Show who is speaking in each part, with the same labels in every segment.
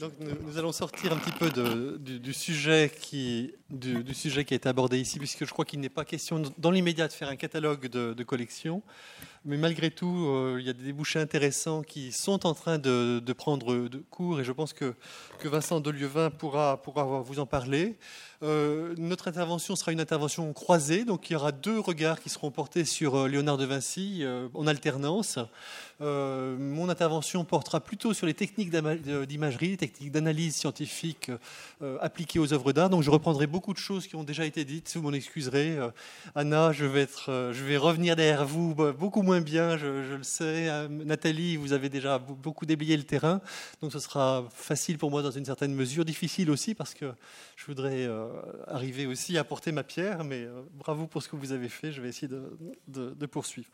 Speaker 1: Donc, nous, allons sortir un petit peu du, sujet qui, a été abordé ici, puisque je crois qu'il n'est pas question dans l'immédiat de faire un catalogue de collections. Mais malgré tout, euh, il y a des débouchés intéressants qui sont en train de, prendre cours et je pense que, que Vincent Delieuvin pourra, pourra vous en parler. Euh, notre intervention sera une intervention croisée, donc il y aura deux regards qui seront portés sur euh, Léonard de Vinci en alternance. mon intervention portera plutôt sur les techniques d'imagerie, les techniques d'analyse scientifique appliquées aux œuvres d'art. Donc je reprendrai beaucoup de choses qui ont déjà été dites, vous m'en excuserez. Anna, je vais, être, je vais revenir derrière vous beaucoup moins bien, je, le sais. Euh, Nathalie, vous avez déjà beaucoup déblayé le terrain, donc ce sera facile pour moi dans une certaine mesure, difficile aussi parce que je voudrais euh, arriver aussi à porter ma pierre, mais euh, bravo pour ce que vous avez fait, je vais essayer de poursuivre.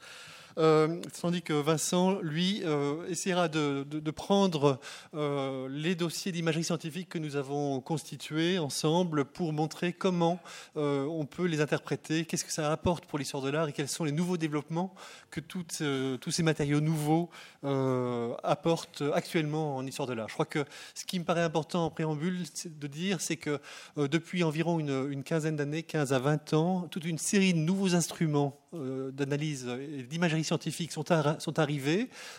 Speaker 1: Euh, tandis que Vincent, lui, euh, essaiera de, prendre euh, les dossiers d'imagerie scientifique que nous avons constitués ensemble pour montrer comment on peut les interpréter, qu'est-ce que ça apporte pour l'histoire de l'art et quels sont les nouveaux développements que tous ces matériaux nouveaux apportent actuellement en histoire de l'art. Je crois que ce qui me paraît important en préambule de dire, c'est que depuis environ une, une quinzaine d'années, 15 à 20 ans, toute une série de nouveaux instruments d'analyse et d'imagerie scientifiques sont, sont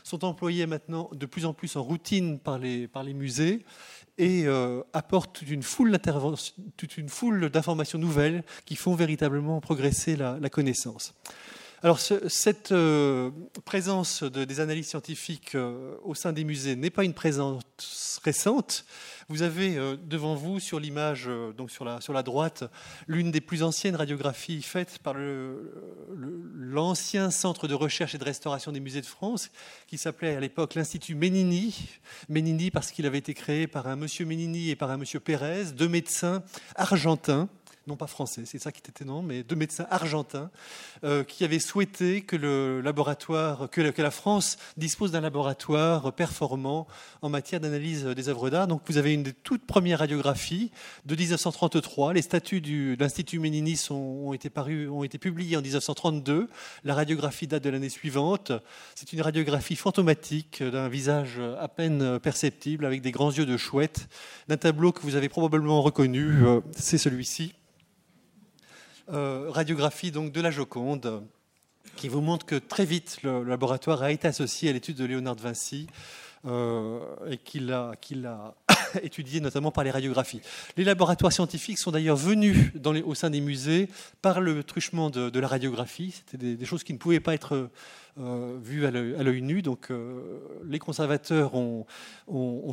Speaker 1: sont employés maintenant de plus en plus en routine par les, musées et euh, apportent toute une foule d'informations nouvelles qui font véritablement progresser la, connaissance. Alors cette euh, présence de, des analyses scientifiques euh, au sein des musées n'est pas une présence récente. Vous avez euh, devant vous, sur l'image, donc sur la, sur la droite, l'une des plus anciennes radiographies faites par l'ancien centre de recherche et de restauration des musées de France, qui s'appelait à l'époque l'Institut Ménini. Ménini parce qu'il avait été créé par un monsieur Ménini et par un monsieur Pérez, deux médecins argentins non pas français, c'est ça qui était étonnant, mais deux médecins argentins euh, qui avaient souhaité que le laboratoire, que, la France dispose d'un laboratoire performant en matière d'analyse des œuvres d'art. Donc vous avez une des toutes premières radiographies de 1933. Les statuts de l'Institut Ménini ont, été parus, ont été publiés en 1932. La radiographie date de l'année suivante. C'est une radiographie fantomatique d'un visage à peine perceptible avec des grands yeux de chouette, d'un tableau que vous avez probablement reconnu. Euh, c'est celui-ci. Euh, radiographie donc de la Joconde, qui vous montre que très vite le, laboratoire a été associé à l'étude de Léonard de Vinci euh, et qu'il a, qu'il a étudié notamment par les radiographies. Les laboratoires scientifiques sont d'ailleurs venus au sein des musées par le truchement de, la radiographie. C'était des, choses qui ne pouvaient pas être euh, vues à l'œil nu. Donc euh, les conservateurs ont,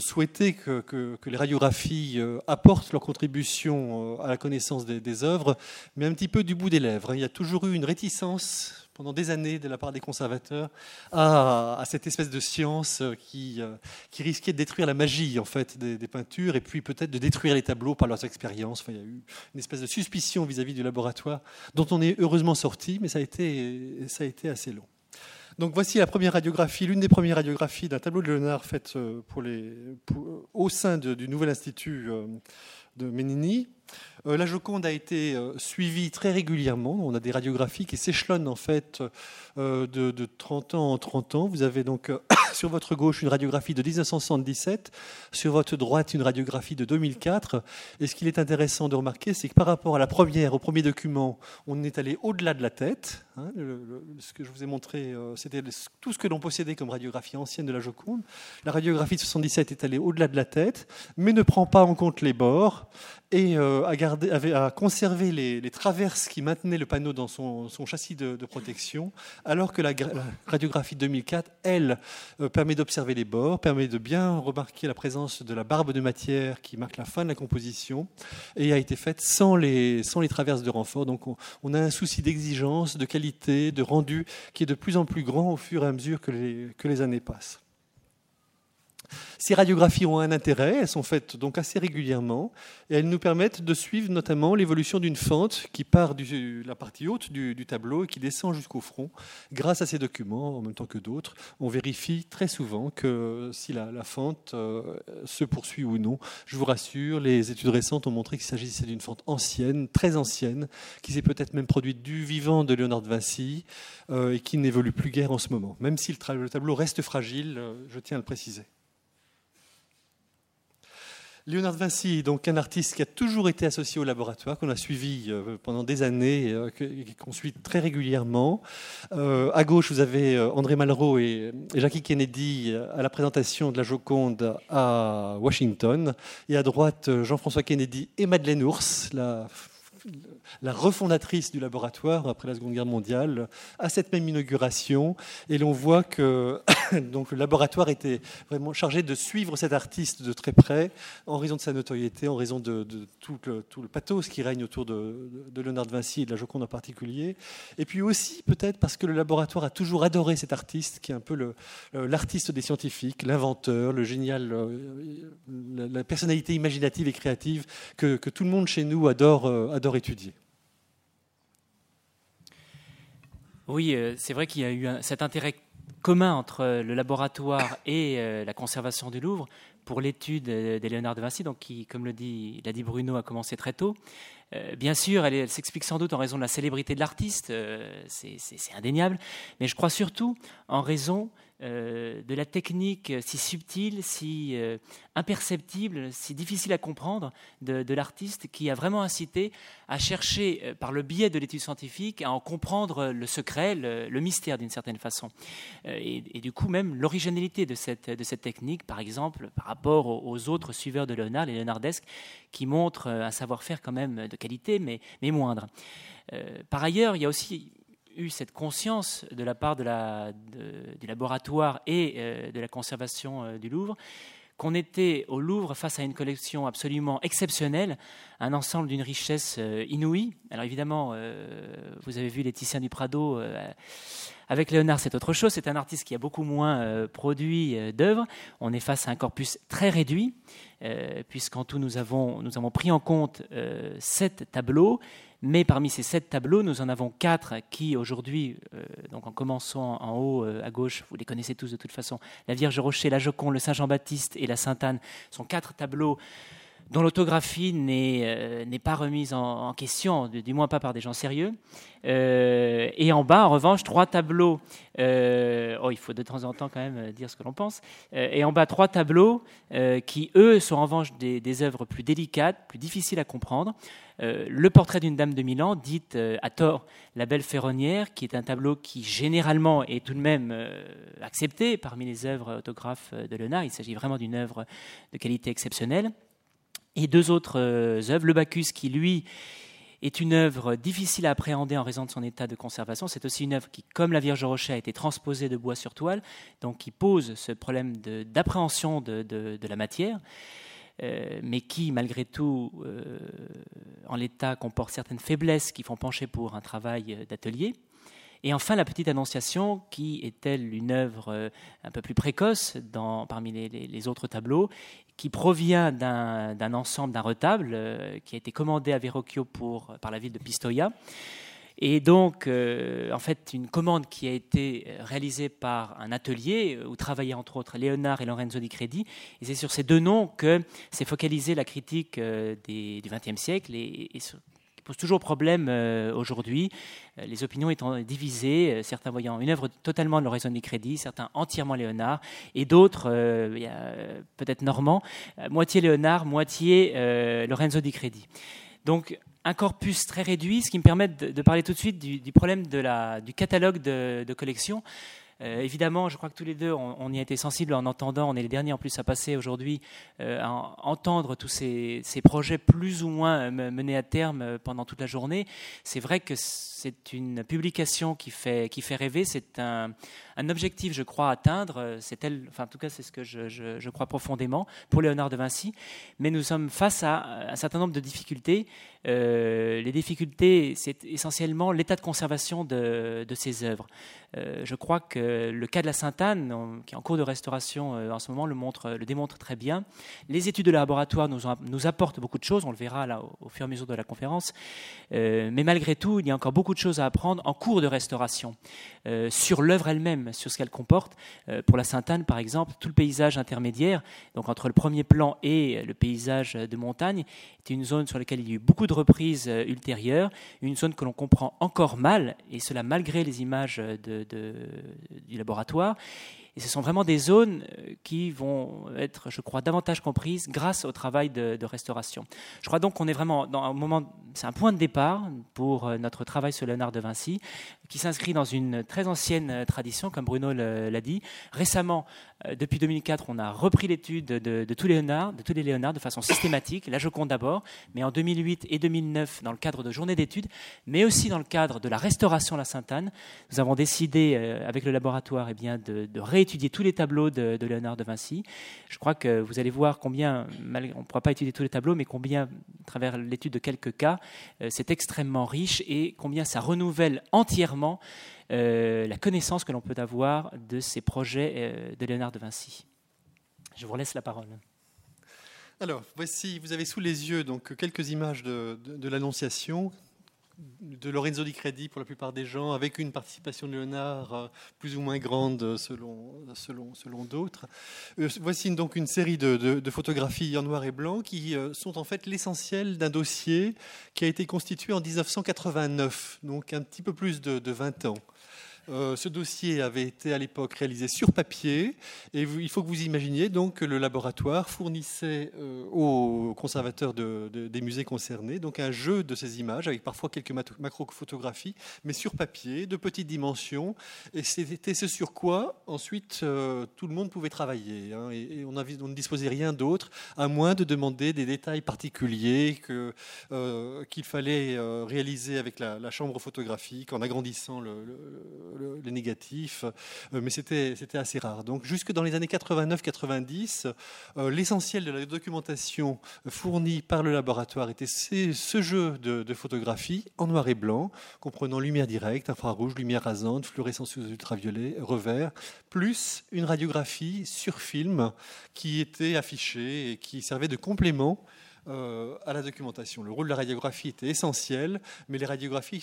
Speaker 1: souhaité que, les radiographies euh, apportent leur contribution à la connaissance des œuvres, mais un petit peu du bout des lèvres. Il y a toujours eu une réticence pendant des années de la part des conservateurs à, cette espèce de science qui, qui, risquait de détruire la magie en fait des, peintures et puis peut-être de détruire les tableaux par leurs expériences. Enfin, il y a eu une espèce de suspicion vis-à-vis du laboratoire dont on est heureusement sorti, mais ça a été, ça a été assez long. Donc voici la première radiographie, l'une des premières radiographies d'un tableau de Léonard faite euh, pour les, au sein du nouvel institut euh, de Ménini. Euh, la Joconde a été euh, suivie très régulièrement. On a des radiographies qui s'échelonnent en fait euh, de, 30 ans en 30 ans. Vous avez donc sur votre gauche une radiographie de 1977, sur votre droite une radiographie de 2004. Et ce qu'il est intéressant de remarquer, c'est que par rapport à la première, au premier document, on est allé au-delà de la tête. Hein. ce que je vous ai montré, c'était tout ce que l'on possédait comme radiographie ancienne de la Joconde. La radiographie de 77 est allée au-delà de la tête, mais ne prend pas en compte les bords et avait, a conservé les, traverses qui maintenaient le panneau dans son, châssis de, protection, alors que la, radiographie 2004, elle, euh, permet d'observer les bords, permet de bien remarquer la présence de la barbe de matière qui marque la fin de la composition, et a été faite sans les, traverses de renfort. Donc on, a un souci d'exigence, de qualité, de rendu qui est de plus en plus grand au fur et à mesure que les années passent. Ces radiographies ont un intérêt, elles sont faites donc assez régulièrement et elles nous permettent de suivre notamment l'évolution d'une fente qui part de la partie haute du, tableau et qui descend jusqu'au front. Grâce à ces documents, en même temps que d'autres, on vérifie très souvent que si la, fente euh, se poursuit ou non. Je vous rassure, les études récentes ont montré qu'il s'agissait d'une fente ancienne, très ancienne, qui s'est peut-être même produite du vivant de Léonard de Vinci euh, et qui n'évolue plus guère en ce moment. Même si le tableau reste fragile, euh, je tiens à le préciser. Léonard Vinci donc un artiste qui a toujours été associé au laboratoire, qu'on a suivi euh, pendant des années, euh, qu'on suit très régulièrement. Euh, à gauche, vous avez André Malraux et Jackie Kennedy à la présentation de la Joconde à Washington. Et à droite, Jean-François Kennedy et Madeleine Ours, la refondatrice du laboratoire après la Seconde Guerre mondiale, à cette même inauguration. Et l'on voit que donc, le laboratoire était vraiment chargé de suivre cet artiste de très près, en raison de sa notoriété, en raison de, tout, le, tout, le, pathos qui règne autour de, de, Léonard de Vinci et de la Joconde en particulier. Et puis aussi, peut-être parce que le laboratoire a toujours adoré cet artiste, qui est un peu l'artiste des scientifiques, l'inventeur, le génial, euh, la, personnalité imaginative et créative que, que, tout le monde chez nous adore, euh, étudier.
Speaker 2: Oui, euh, c'est vrai qu'il y a eu cet intérêt commun entre euh, le laboratoire et euh, la conservation du Louvre pour l'étude des Léonard de Vinci, donc qui, comme l'a dit, dit Bruno, a commencé très tôt. bien sûr, elle, s'explique sans doute en raison de la célébrité de l'artiste, c'est indéniable, mais je crois surtout en raison euh, de la technique si subtile, si euh, imperceptible, si difficile à comprendre de, l'artiste qui a vraiment incité à chercher, euh, par le biais de l'étude scientifique, à en comprendre le secret, le, mystère d'une certaine façon. Et, du coup, même l'originalité de cette, technique, par exemple, par rapport aux, autres suiveurs de Léonard, les léonardesques, qui montrent un savoir-faire quand même de qualité, mais, mais moindre. par ailleurs, il y a aussi eu cette conscience de la part du laboratoire et euh, de la conservation euh, du Louvre qu'on était au Louvre face à une collection absolument exceptionnelle, un ensemble d'une richesse euh, inouïe. Alors évidemment, vous avez vu Laetitia du Prado. avec Léonard, c'est autre chose. C'est un artiste qui a beaucoup moins produit d'œuvres. On est face à un corpus très réduit, puisqu'en tout, nous avons, nous avons pris en compte sept tableaux mais parmi ces sept tableaux, nous en avons quatre qui aujourd'hui, euh, donc en commençant en haut euh, à gauche, vous les connaissez tous de toute façon, la Vierge Rocher, la Joconde, le Saint Jean-Baptiste et la Sainte Anne sont quatre tableaux dont l'autographie n'est euh, pas remise en, question, du moins pas par des gens sérieux. Euh, et en bas, en revanche, trois tableaux. Euh, oh, il faut de temps en temps quand même dire ce que l'on pense. et en bas, trois tableaux qui, eux, sont en revanche des, des, œuvres plus délicates, plus difficiles à comprendre. le portrait d'une dame de Milan, dite à tort la belle ferronnière, qui est un tableau qui généralement est tout de même accepté parmi les œuvres autographes de Léonard. Il s'agit vraiment d'une œuvre de qualité exceptionnelle et deux autres euh, œuvres. Le Bacchus, qui lui est une œuvre difficile à appréhender en raison de son état de conservation. C'est aussi une œuvre qui, comme la Vierge Rocher, a été transposée de bois sur toile, donc qui pose ce problème d'appréhension de, la matière, euh, mais qui, malgré tout, euh, en l'état, comporte certaines faiblesses qui font pencher pour un travail d'atelier. Et enfin, la petite Annonciation, qui est-elle une œuvre un peu plus précoce parmi les, autres tableaux, qui provient d'un ensemble, d'un retable euh, qui a été commandé à Verrocchio pour, par la ville de Pistoia. Et donc, euh, en fait, une commande qui a été réalisée par un atelier où travaillaient entre autres Léonard et Lorenzo di Credi. Et c'est sur ces deux noms que s'est focalisée la critique euh, du XXe siècle pose toujours problème euh, aujourd'hui, euh, les opinions étant divisées, euh, certains voyant une œuvre totalement de Lorenzo di Credi, certains entièrement Léonard, et d'autres, peut-être Normand, moitié Léonard, moitié Lorenzo di Credi. Donc un corpus très réduit, ce qui me permet de, parler tout de suite du, problème du catalogue de, de collection. Euh, évidemment, je crois que tous les deux, on, y a été sensibles en entendant, on est les derniers en plus à passer aujourd'hui, euh, à entendre tous ces, projets plus ou moins euh, menés à terme pendant toute la journée. C'est vrai que c'est une publication qui fait, rêver, c'est un, objectif, je crois, à atteindre. Enfin, en tout cas, c'est ce que je, crois profondément pour Léonard de Vinci. Mais nous sommes face à un certain nombre de difficultés. les difficultés, c'est essentiellement l'état de conservation de, de ces œuvres. Je crois que le cas de la Sainte-Anne, qui est en cours de restauration euh, en ce moment, le, montre, le démontre très bien. Les études de laboratoire nous, apportent beaucoup de choses, on le verra là au, fur et à mesure de la conférence. Euh, mais malgré tout, il y a encore beaucoup de choses à apprendre en cours de restauration sur l'œuvre elle-même, sur ce qu'elle comporte. pour la Sainte-Anne, par exemple, tout le paysage intermédiaire, donc entre le premier plan et le paysage de montagne, est une zone sur laquelle il y a eu beaucoup de reprises ultérieures, une zone que l'on comprend encore mal, et cela malgré les images de, du laboratoire. Et ce sont vraiment des zones euh, qui vont être, je crois, davantage comprises grâce au travail de, restauration. Je crois donc qu'on est vraiment dans un moment, c'est un point de départ pour euh, notre travail sur Léonard de Vinci, qui s'inscrit dans une très ancienne euh, tradition, comme Bruno l'a dit. Récemment, depuis 2004, on a repris l'étude de, tous les Léonard, de tous les de façon systématique, la Joconde d'abord, mais en 2008 et 2009 dans le cadre de journées d'études, mais aussi dans le cadre de la restauration à la Sainte-Anne. Nous avons décidé, avec le laboratoire, eh bien, de, de étudier tous les tableaux de, Léonard de Vinci. Je crois que vous allez voir combien, on ne pourra pas étudier tous les tableaux, mais combien, à travers l'étude de quelques cas, euh, c'est extrêmement riche et combien ça renouvelle entièrement euh, la connaissance que l'on peut avoir de ces projets euh, de Léonard de Vinci. Je vous laisse la parole.
Speaker 1: Alors, voici, vous avez sous les yeux donc quelques images de, de l'Annonciation de Lorenzo Di Credi pour la plupart des gens, avec une participation de Léonard euh, plus ou moins grande selon, selon, selon d'autres. Euh, voici donc une série de, photographies en noir et blanc qui euh, sont en fait l'essentiel d'un dossier qui a été constitué en 1989, donc un petit peu plus de, de 20 ans. Euh, ce dossier avait été à l'époque réalisé sur papier. Et il faut que vous imaginiez donc que le laboratoire fournissait euh, aux conservateurs des musées concernés donc un jeu de ces images avec parfois quelques macro-photographies mais sur papier de petites dimensions. Et c'était ce sur quoi ensuite euh, tout le monde pouvait travailler hein, et, on, ne disposait rien d'autre à moins de demander des détails particuliers qu'il fallait réaliser avec la, chambre photographique en agrandissant le les négatifs, euh, mais c'était assez rare. Donc jusque dans les années 89-90, euh, l'essentiel de la documentation fournie par le laboratoire était ce jeu de, de photographie en noir et blanc, comprenant lumière directe, infrarouge, lumière rasante, fluorescence ultraviolet, revers, plus une radiographie sur film qui était affichée et qui servait de complément euh, à la documentation. Le rôle de la radiographie était essentiel, mais les radiographies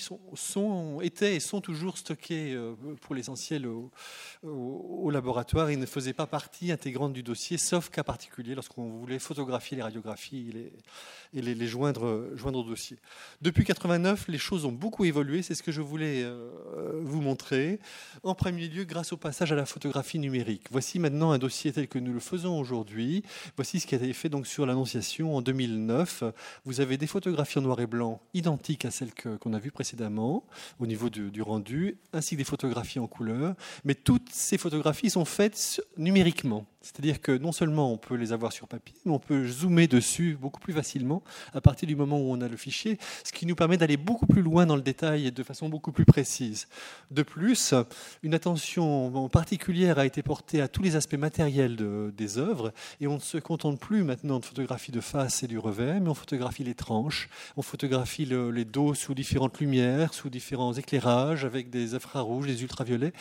Speaker 1: étaient et sont toujours stockées euh, pour l'essentiel au, laboratoire et ne faisaient pas partie intégrante du dossier, sauf cas particulier lorsqu'on voulait photographier les radiographies et les, joindre, au dossier. Depuis 89, les choses ont beaucoup évolué, c'est ce que je voulais euh, vous montrer. En premier lieu, grâce au passage à la photographie numérique. Voici maintenant un dossier tel que nous le faisons aujourd'hui. Voici ce qui a été fait donc sur l'Annonciation en 2000 vous avez des photographies en noir et blanc identiques à celles qu'on a vues précédemment au niveau du, rendu, ainsi que des photographies en couleur. Mais toutes ces photographies sont faites numériquement. C'est-à-dire que non seulement on peut les avoir sur papier, mais on peut zoomer dessus beaucoup plus facilement à partir du moment où on a le fichier, ce qui nous permet d'aller beaucoup plus loin dans le détail et de façon beaucoup plus précise. De plus, une attention particulière a été portée à tous les aspects matériels des œuvres et on ne se contente plus maintenant de photographie de face et du revers, mais on photographie les tranches, on photographie les dos sous différentes lumières, sous différents éclairages, avec des infrarouges, des ultraviolets,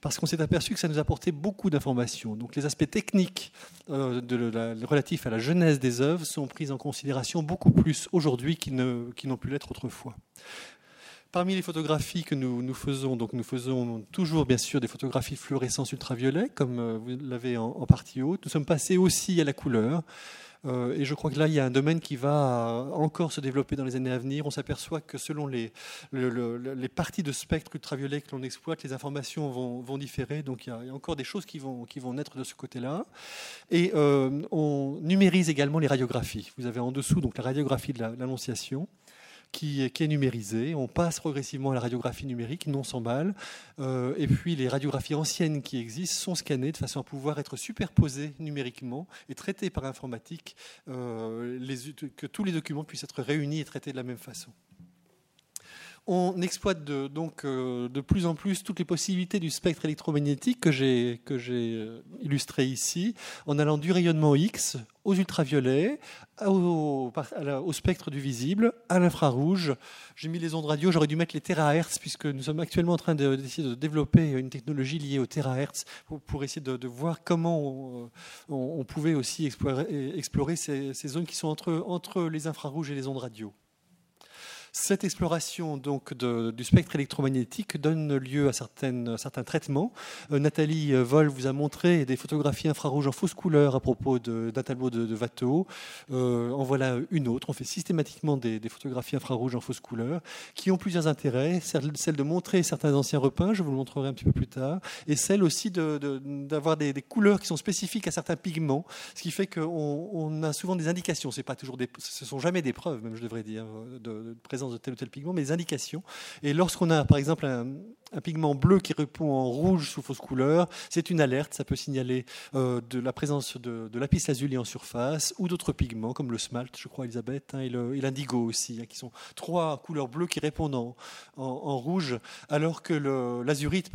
Speaker 1: parce qu'on s'est aperçu que ça nous apportait beaucoup d'informations. Donc les aspects techniques techniques euh, relatifs à la genèse des œuvres sont prises en considération beaucoup plus aujourd'hui qu'ils n'ont pu l'être autrefois. Parmi les photographies que nous, faisons, donc nous faisons toujours bien sûr des photographies fluorescence ultraviolet, comme euh, vous l'avez en, partie haute. Nous sommes passés aussi à la couleur. Euh, et je crois que là, il y a un domaine qui va encore se développer dans les années à venir. On s'aperçoit que selon les, les parties de spectre ultraviolet que l'on exploite, les informations vont, vont différer. Donc il y, a, encore des choses qui vont, qui vont naître de ce côté-là. Et euh, on numérise également les radiographies. Vous avez en dessous donc la radiographie de l'annonciation qui, est numérisée. On passe progressivement à la radiographie numérique, non sans mal. Euh, et puis les radiographies anciennes qui existent sont scannées de façon à pouvoir être superposées numériquement et traitées par informatique, euh, que tous les documents puissent être réunis et traités de la même façon. On exploite donc euh, de plus en plus toutes les possibilités du spectre électromagnétique que j'ai euh, illustré ici, en allant du rayonnement X aux ultraviolets, au, spectre du visible, à l'infrarouge. J'ai mis les ondes radio, j'aurais dû mettre les terahertz, puisque nous sommes actuellement en train d'essayer de, développer une technologie liée aux terahertz pour, essayer de, voir comment on, pouvait aussi explorer, ces, zones qui sont entre les infrarouges et les ondes radio. Cette exploration donc du spectre électromagnétique donne lieu à, certains traitements. Euh, Nathalie Vol vous a montré des photographies infrarouges en fausse couleur à propos d'un tableau de, de Watteau. Euh, en voilà une autre. On fait systématiquement des, photographies infrarouges en fausse couleur qui ont plusieurs intérêts. Celle de montrer certains anciens repeints, je vous le montrerai un petit peu plus tard, et celle aussi d'avoir des, couleurs qui sont spécifiques à certains pigments, ce qui fait qu'on on a souvent des indications. C'est pas toujours des, ce sont jamais des preuves, même je devrais dire, de, présence de tel ou tel pigment, mais des indications. Et lorsqu'on a, par exemple, un, pigment bleu qui répond en rouge sous fausse couleur, c'est une alerte. Ça peut signaler euh, de la présence de, de lapis lazuli en surface ou d'autres pigments comme le smalt, je crois, Elisabeth, hein, et l'indigo aussi, hein, qui sont trois couleurs bleues qui répondent en, rouge, alors que l'azurite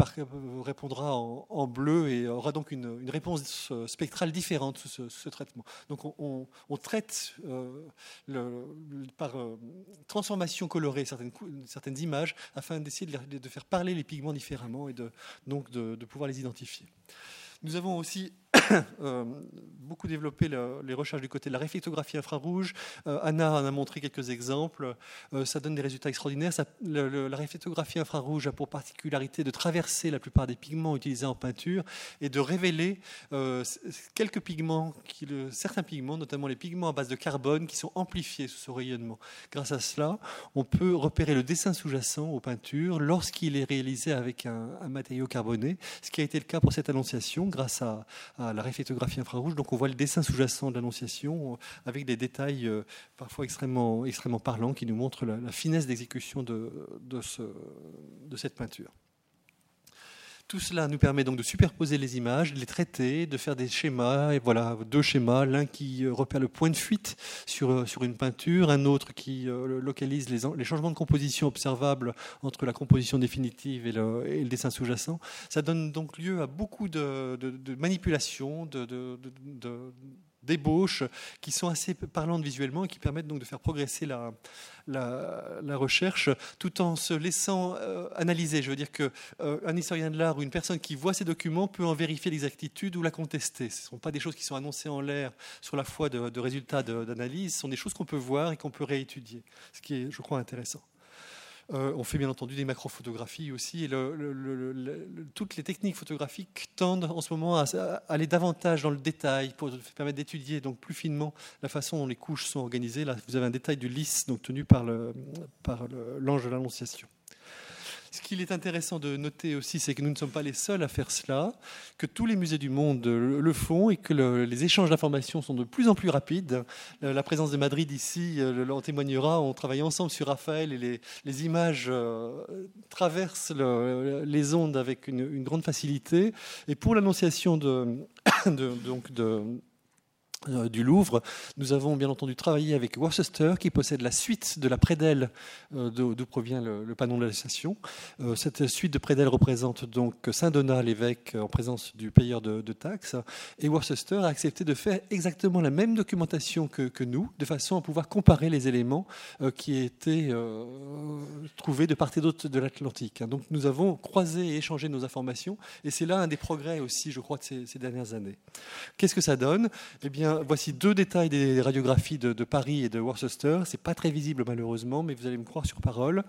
Speaker 1: répondra en, bleu et aura donc une, réponse spectrale différente sous ce, traitement. Donc on, traite euh, par euh, transformation colorée certaines, certaines images afin d'essayer de, faire parler les pigments différemment et de, donc de, pouvoir les identifier. Nous avons aussi beaucoup développé les recherches du côté de la réflectographie infrarouge. Euh, Anna en a montré quelques exemples. Euh, ça donne des résultats extraordinaires. la réflectographie infrarouge a pour particularité de traverser la plupart des pigments utilisés en peinture et de révéler quelques pigments, certains pigments, notamment les pigments à base de carbone, qui sont amplifiés sous ce rayonnement. Grâce à cela, on peut repérer le dessin sous-jacent aux peintures lorsqu'il est réalisé avec un matériau carboné, ce qui a été le cas pour cette annonciation grâce à, la réflectographie infrarouge. Donc on voit le dessin sous-jacent de l'annonciation euh, avec des détails euh, parfois extrêmement, extrêmement parlants qui nous montrent la, finesse d'exécution de, de, ce, de cette peinture. Tout cela nous permet donc de superposer les images, de les traiter, de faire des schémas. Et voilà, deux schémas, l'un qui euh, repère le point de fuite sur, euh, une peinture, un autre qui euh, localise les, changements de composition observables entre la composition définitive et le, dessin sous-jacent. Ça donne donc lieu à beaucoup de, manipulations, de d'ébauches qui sont assez parlantes visuellement et qui permettent donc de faire progresser la, recherche tout en se laissant euh, analyser. Je veux dire qu'un euh, historien de l'art ou une personne qui voit ces documents peut en vérifier l'exactitude ou la contester. Ce ne sont pas des choses qui sont annoncées en l'air sur la foi de, de résultats d'analyse, ce sont des choses qu'on peut voir et qu'on peut réétudier, ce qui est, je crois, intéressant. Euh, on fait bien entendu des macrophotographies aussi. Et toutes les techniques photographiques tendent en ce moment à, aller davantage dans le détail pour permettre d'étudier donc plus finement la façon dont les couches sont organisées. Là, vous avez un détail du lys donc tenu par l'ange de l'Annonciation. Ce qu'il est intéressant de noter aussi, c'est que nous ne sommes pas les seuls à faire cela, que tous les musées du monde le font et que les échanges d'informations sont de plus en plus rapides. La présence de Madrid ici euh, en témoignera. On travaille ensemble sur Raphaël et les, images euh, traversent les ondes avec une, grande facilité. Et pour l'annonciation de, donc de euh, du Louvre. Nous avons bien entendu travaillé avec Worcester qui possède la suite de la prédelle euh, d'où provient le, panneau de l'Alsacien. Euh, cette suite de prédelle représente donc Saint-Donat, l'évêque, en présence du payeur de, taxes. Et Worcester a accepté de faire exactement la même documentation que, nous, de façon à pouvoir comparer les éléments qui étaient trouvés de part et d'autre de l'Atlantique. Donc nous avons croisé et échangé nos informations et c'est là un des progrès aussi, je crois, de ces, ces dernières années. Qu'est-ce que ça donne? Eh bien, voici deux détails des radiographies de, Paris et de Worcester. C'est pas très visible malheureusement, mais vous allez me croire sur parole.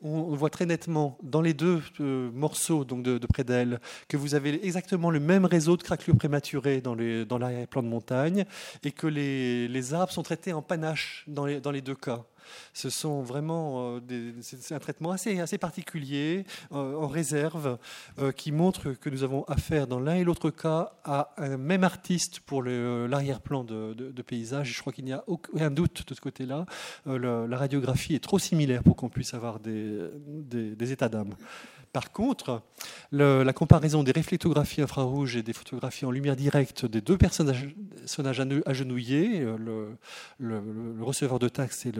Speaker 1: On voit très nettement dans les deux euh, morceaux donc de, près d'elle que vous avez exactement le même réseau de craquelures prématurées dans, dans l'arrière-plan de montagne et que les, arbres sont traités en panache dans les deux cas. Ce sont vraiment euh, c'est un traitement assez, assez particulier, euh, en réserve, euh, qui montre que nous avons affaire dans l'un et l'autre cas à un même artiste pour l'arrière-plan de, paysage. Je crois qu'il n'y a aucun doute de ce côté-là. la radiographie est trop similaire pour qu'on puisse avoir des, des états d'âme. Par contre, la comparaison des réflectographies infrarouges et des photographies en lumière directe des deux personnages agenouillés, euh, le, receveur de taxe et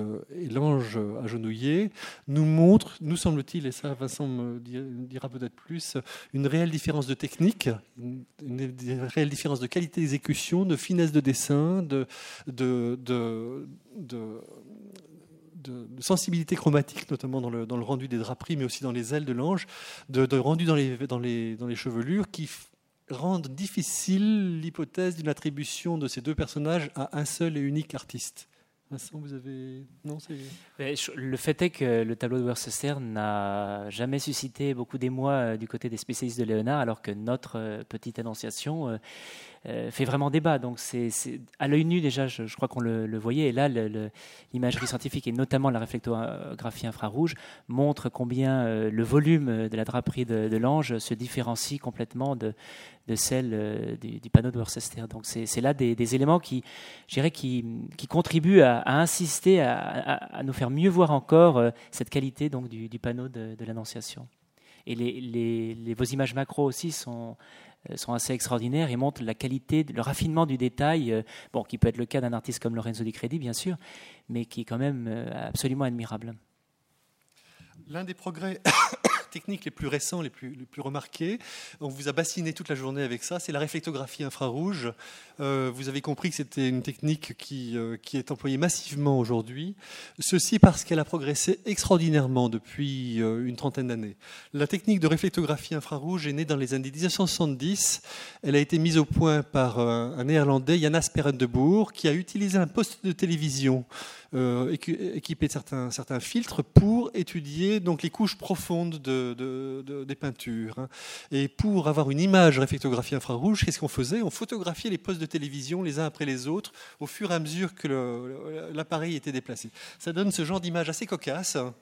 Speaker 1: l'ange agenouillé, nous montre, nous semble-t-il, et ça Vincent me dira peut-être plus, une réelle différence de technique, une, réelle différence de qualité d'exécution, de finesse de dessin, de, de, de de, sensibilité chromatique, notamment dans le, dans le, rendu des draperies, mais aussi dans les ailes de l'ange, de, rendu dans les, dans, les, dans les chevelures, qui rendent difficile l'hypothèse d'une attribution de ces deux personnages à un seul et unique artiste. Vincent, vous avez. Non,
Speaker 2: Le fait est que le tableau de Worcester n'a jamais suscité beaucoup d'émoi euh, du côté des spécialistes de Léonard, alors que notre euh, petite annonciation euh, fait vraiment débat. Donc, c'est à l'œil nu, déjà, je, crois qu'on le, voyait. Et là, l'imagerie scientifique, et notamment la réflectographie infrarouge, montre combien le volume de la draperie de, l'ange se différencie complètement de, celle du, panneau de Worcester. Donc, c'est là des, éléments qui, qui, qui contribuent à insister, à, nous faire mieux voir encore euh, cette qualité donc, du, panneau de, l'Annonciation. Et les, vos images macro aussi sont, euh, sont assez extraordinaires et montrent la qualité, le raffinement du détail, euh, bon, qui peut être le cas d'un artiste comme Lorenzo Di Credi, bien sûr, mais qui est quand même absolument admirable.
Speaker 1: L'un des progrès techniques les plus récents, les plus, les plus remarqués. On vous a bassiné toute la journée avec ça. C'est la réflectographie infrarouge. Euh, vous avez compris que c'était une technique qui, euh, qui est employée massivement aujourd'hui. Ceci parce qu'elle a progressé extraordinairement depuis euh, une trentaine d'années. La technique de réflectographie infrarouge est née dans les années 1970. Elle a été mise au point par un, néerlandais, Jan Asperen de Boer, qui a utilisé un poste de télévision euh, équipé de certains, certains filtres pour étudier donc les couches profondes de, des peintures. Hein. Et pour avoir une image réflectographie infrarouge, qu'est-ce qu'on faisait? On photographiait les postes de télévision les uns après les autres au fur et à mesure que l'appareil était déplacé. Ça donne ce genre d'image assez cocasse. Hein.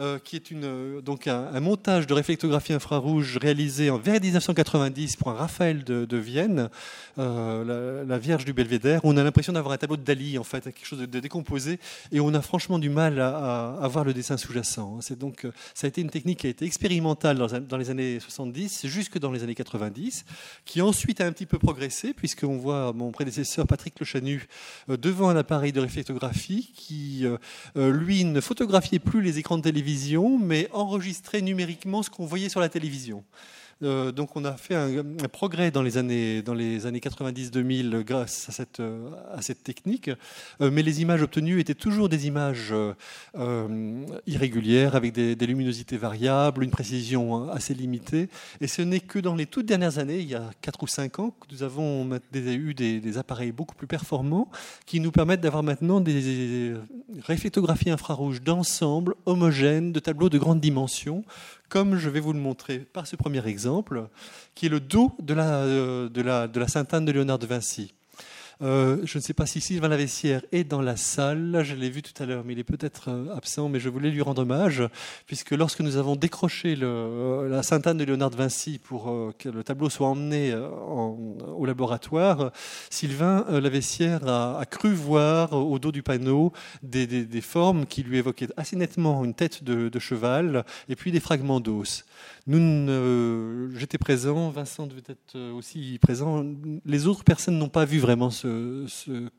Speaker 1: Euh, qui est une, euh, donc un, montage de réflectographie infrarouge réalisé en, vers 1990 pour un Raphaël de, Vienne, euh, la, Vierge du Belvédère. On a l'impression d'avoir un tableau de Dali, en fait, quelque chose de, décomposé, et on a franchement du mal à, voir le dessin sous-jacent. C'est donc, ça a été une technique qui a été expérimentale dans, les années 70 jusque dans les années 90, qui ensuite a un petit peu progressé, puisqu'on voit mon prédécesseur Patrick Le Chanu devant un appareil de réflectographie qui, lui, ne photographiait plus les écrans de télévision mais enregistrer numériquement ce qu'on voyait sur la télévision. Euh, donc on a fait un, progrès dans les années, dans les années 90-2000 grâce à cette, euh, technique, euh, mais les images obtenues étaient toujours des images irrégulières, avec des, luminosités variables, une précision assez limitée, et ce n'est que dans les toutes dernières années, il y a 4 ou 5 ans, que nous avons eu des, des appareils beaucoup plus performants qui nous permettent d'avoir maintenant des réflectographies infrarouges d'ensemble, homogènes, de tableaux de grande dimension, comme je vais vous le montrer par ce premier exemple, qui est le dos de la, de la, de la Sainte-Anne de Léonard de Vinci. Euh, je ne sais pas si Sylvain Lavessière est dans la salle. Je l'ai vu tout à l'heure, mais il est peut-être euh, absent. Mais je voulais lui rendre hommage, puisque lorsque nous avons décroché euh, la Sainte-Anne de Léonard de Vinci pour que le tableau soit emmené au laboratoire, Sylvain Lavessière a, cru voir au dos du panneau des, formes qui lui évoquaient assez nettement une tête de cheval et puis des fragments d'os. Nous, j'étais présent, Vincent devait être aussi présent. Les autres personnes n'ont pas vu vraiment ce,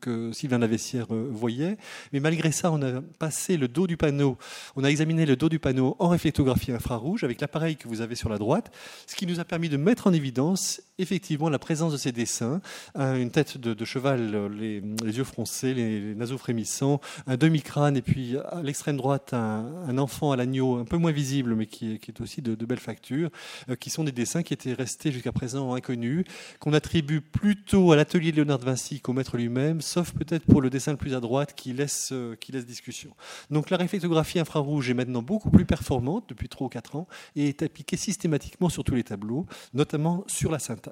Speaker 1: que Sylvain Lavessière euh, voyait, mais malgré ça, on a passé le dos du panneau, on a examiné le dos du panneau en réflectographie infrarouge avec l'appareil que vous avez sur la droite, ce qui nous a permis de mettre en évidence effectivement la présence de ces dessins, une tête de, cheval, les, yeux froncés, les, naseaux frémissants, un demi-crâne, et puis à l'extrême droite un, enfant à l'agneau un peu moins visible, mais qui est, aussi de, de belle facture, euh, qui sont des dessins qui étaient restés jusqu'à présent inconnus, qu'on attribue plutôt à l'atelier de Léonard de Vinci qu'au maître lui-même, sauf peut-être pour le dessin le plus à droite qui laisse, euh, qui laisse discussion. Donc la réflectographie infrarouge est maintenant beaucoup plus performante depuis 3 ou 4 ans et est appliquée systématiquement sur tous les tableaux, notamment sur la Sainte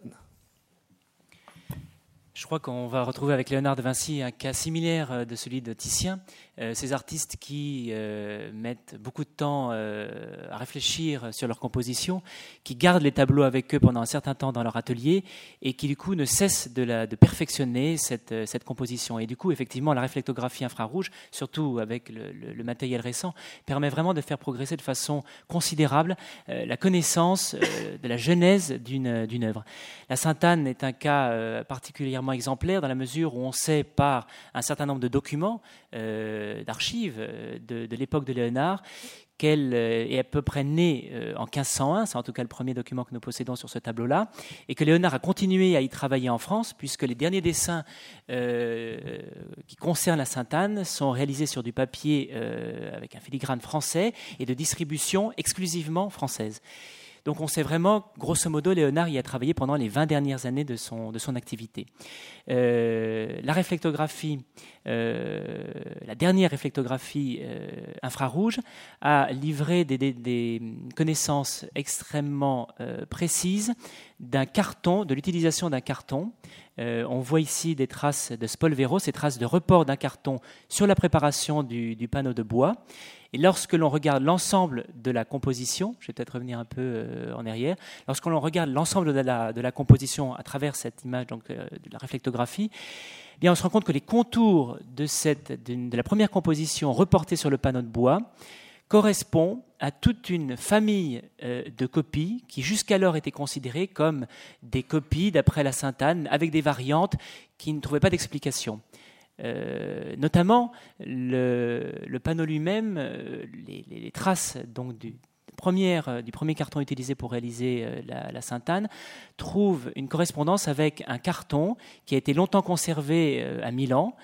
Speaker 2: je crois qu'on va retrouver avec Léonard de Vinci un cas similaire euh, de celui de Titien, euh, ces artistes qui euh, mettent beaucoup de temps à réfléchir sur leur composition, qui gardent les tableaux avec eux pendant un certain temps dans leur atelier et qui du coup ne cessent de, perfectionner cette, composition. Et du coup, effectivement, la réflectographie infrarouge, surtout avec le, matériel récent, permet vraiment de faire progresser de façon considérable la connaissance de la genèse d'une œuvre. La Sainte-Anne est un cas particulièrement exemplaire dans la mesure où on sait par un certain nombre de documents, euh, d'archives euh, de, l'époque de Léonard, qu'elle euh, est à peu près née en 1501, c'est en tout cas le premier document que nous possédons sur ce tableau-là, et que Léonard a continué à y travailler en France, puisque les derniers dessins qui concernent la Sainte-Anne sont réalisés sur du papier avec un filigrane français et de distribution exclusivement française. Donc on sait vraiment, grosso modo, Léonard y a travaillé pendant les 20 dernières années de son, activité. Euh, la réflectographie, euh, la dernière réflectographie infrarouge, a livré des, connaissances extrêmement précises d'un carton, de l'utilisation d'un carton. on voit ici des traces de Spolvero, ces traces de report d'un carton sur la préparation du panneau de bois. Et lorsque l'on regarde l'ensemble de la composition, je vais peut-être revenir un peu euh, en arrière, lorsque l'on regarde l'ensemble de la, composition à travers cette image euh, de la réflectographie, eh bien on se rend compte que les contours de, cette, de, la première composition reportée sur le panneau de bois correspondent à toute une famille euh, de copies qui jusqu'alors étaient considérées comme des copies d'après la Sainte-Anne avec des variantes qui ne trouvaient pas d'explication. Euh, notamment le, panneau lui-même, euh, les, traces donc du, premier carton utilisé pour réaliser euh, la, Sainte-Anne trouvent une correspondance avec un carton qui a été longtemps conservé à Milan.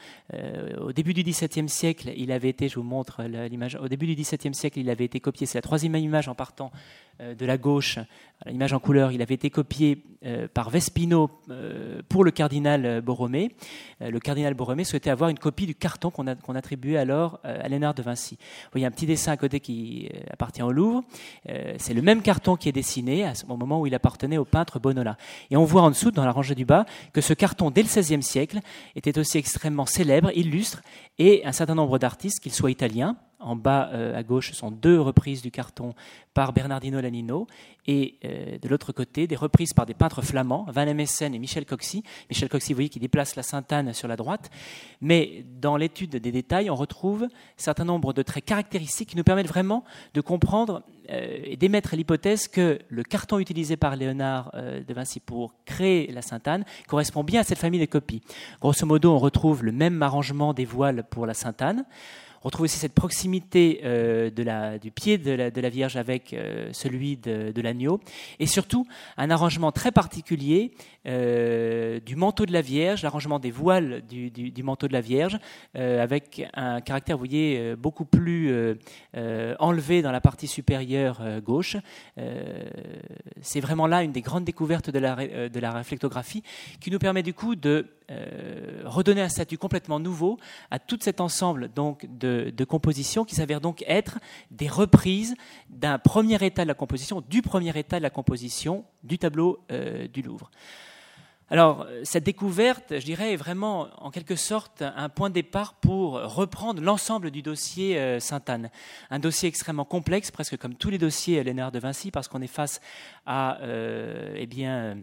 Speaker 2: au début du XVIIe siècle, il avait été, au début du XVIIe siècle, il avait été copié, c'est la troisième image en partant de la gauche, l'image en couleur, il avait été copié euh, par Vespino euh, pour le cardinal Borromée. Euh, le cardinal Borromée souhaitait avoir une copie du carton qu'on attribuait alors à Léonard de Vinci. Vous voyez un petit dessin à côté qui appartient au Louvre. C'est le même carton qui est dessiné au moment où il appartenait au peintre Bonola. Et on voit en dessous, dans la rangée du bas, que ce carton, dès le XVIe siècle, était aussi extrêmement célèbre, illustre, et un certain nombre d'artistes, qu'ils soient italiens, en bas à gauche sont deux reprises du carton par Bernardino Lanino et euh, de l'autre côté des reprises par des peintres flamands, Van Emessen et Michel Coxy. Michel Coxy, vous voyez, qui déplace la Sainte-Anne sur la droite. Mais dans l'étude des détails, on retrouve un certain nombre de traits caractéristiques qui nous permettent vraiment de comprendre euh, et d'émettre l'hypothèse que le carton utilisé par Léonard euh, de Vinci pour créer la Sainte-Anne correspond bien à cette famille de copies. Grosso modo, on retrouve le même arrangement des voiles pour la Sainte-Anne. On trouve aussi cette proximité euh, du pied de la, Vierge avec euh, celui de, l'agneau, et surtout un arrangement très particulier euh, du manteau de la Vierge, l'arrangement des voiles du, manteau de la Vierge, avec un caractère, vous voyez, beaucoup plus enlevé dans la partie supérieure gauche. C'est vraiment là une des grandes découvertes de la, de la réflectographie qui nous permet du coup de redonner un statut complètement nouveau à tout cet ensemble donc de de, composition qui s'avèrent donc être des reprises d'un premier état de la composition, du premier état de la composition du tableau euh, du Louvre. Alors, cette découverte, je dirais, est vraiment, en quelque sorte, un point de départ pour reprendre l'ensemble du dossier euh, Sainte-Anne. Un dossier extrêmement complexe, presque comme tous les dossiers Léonard de Vinci, parce qu'on est face à, euh, eh bien,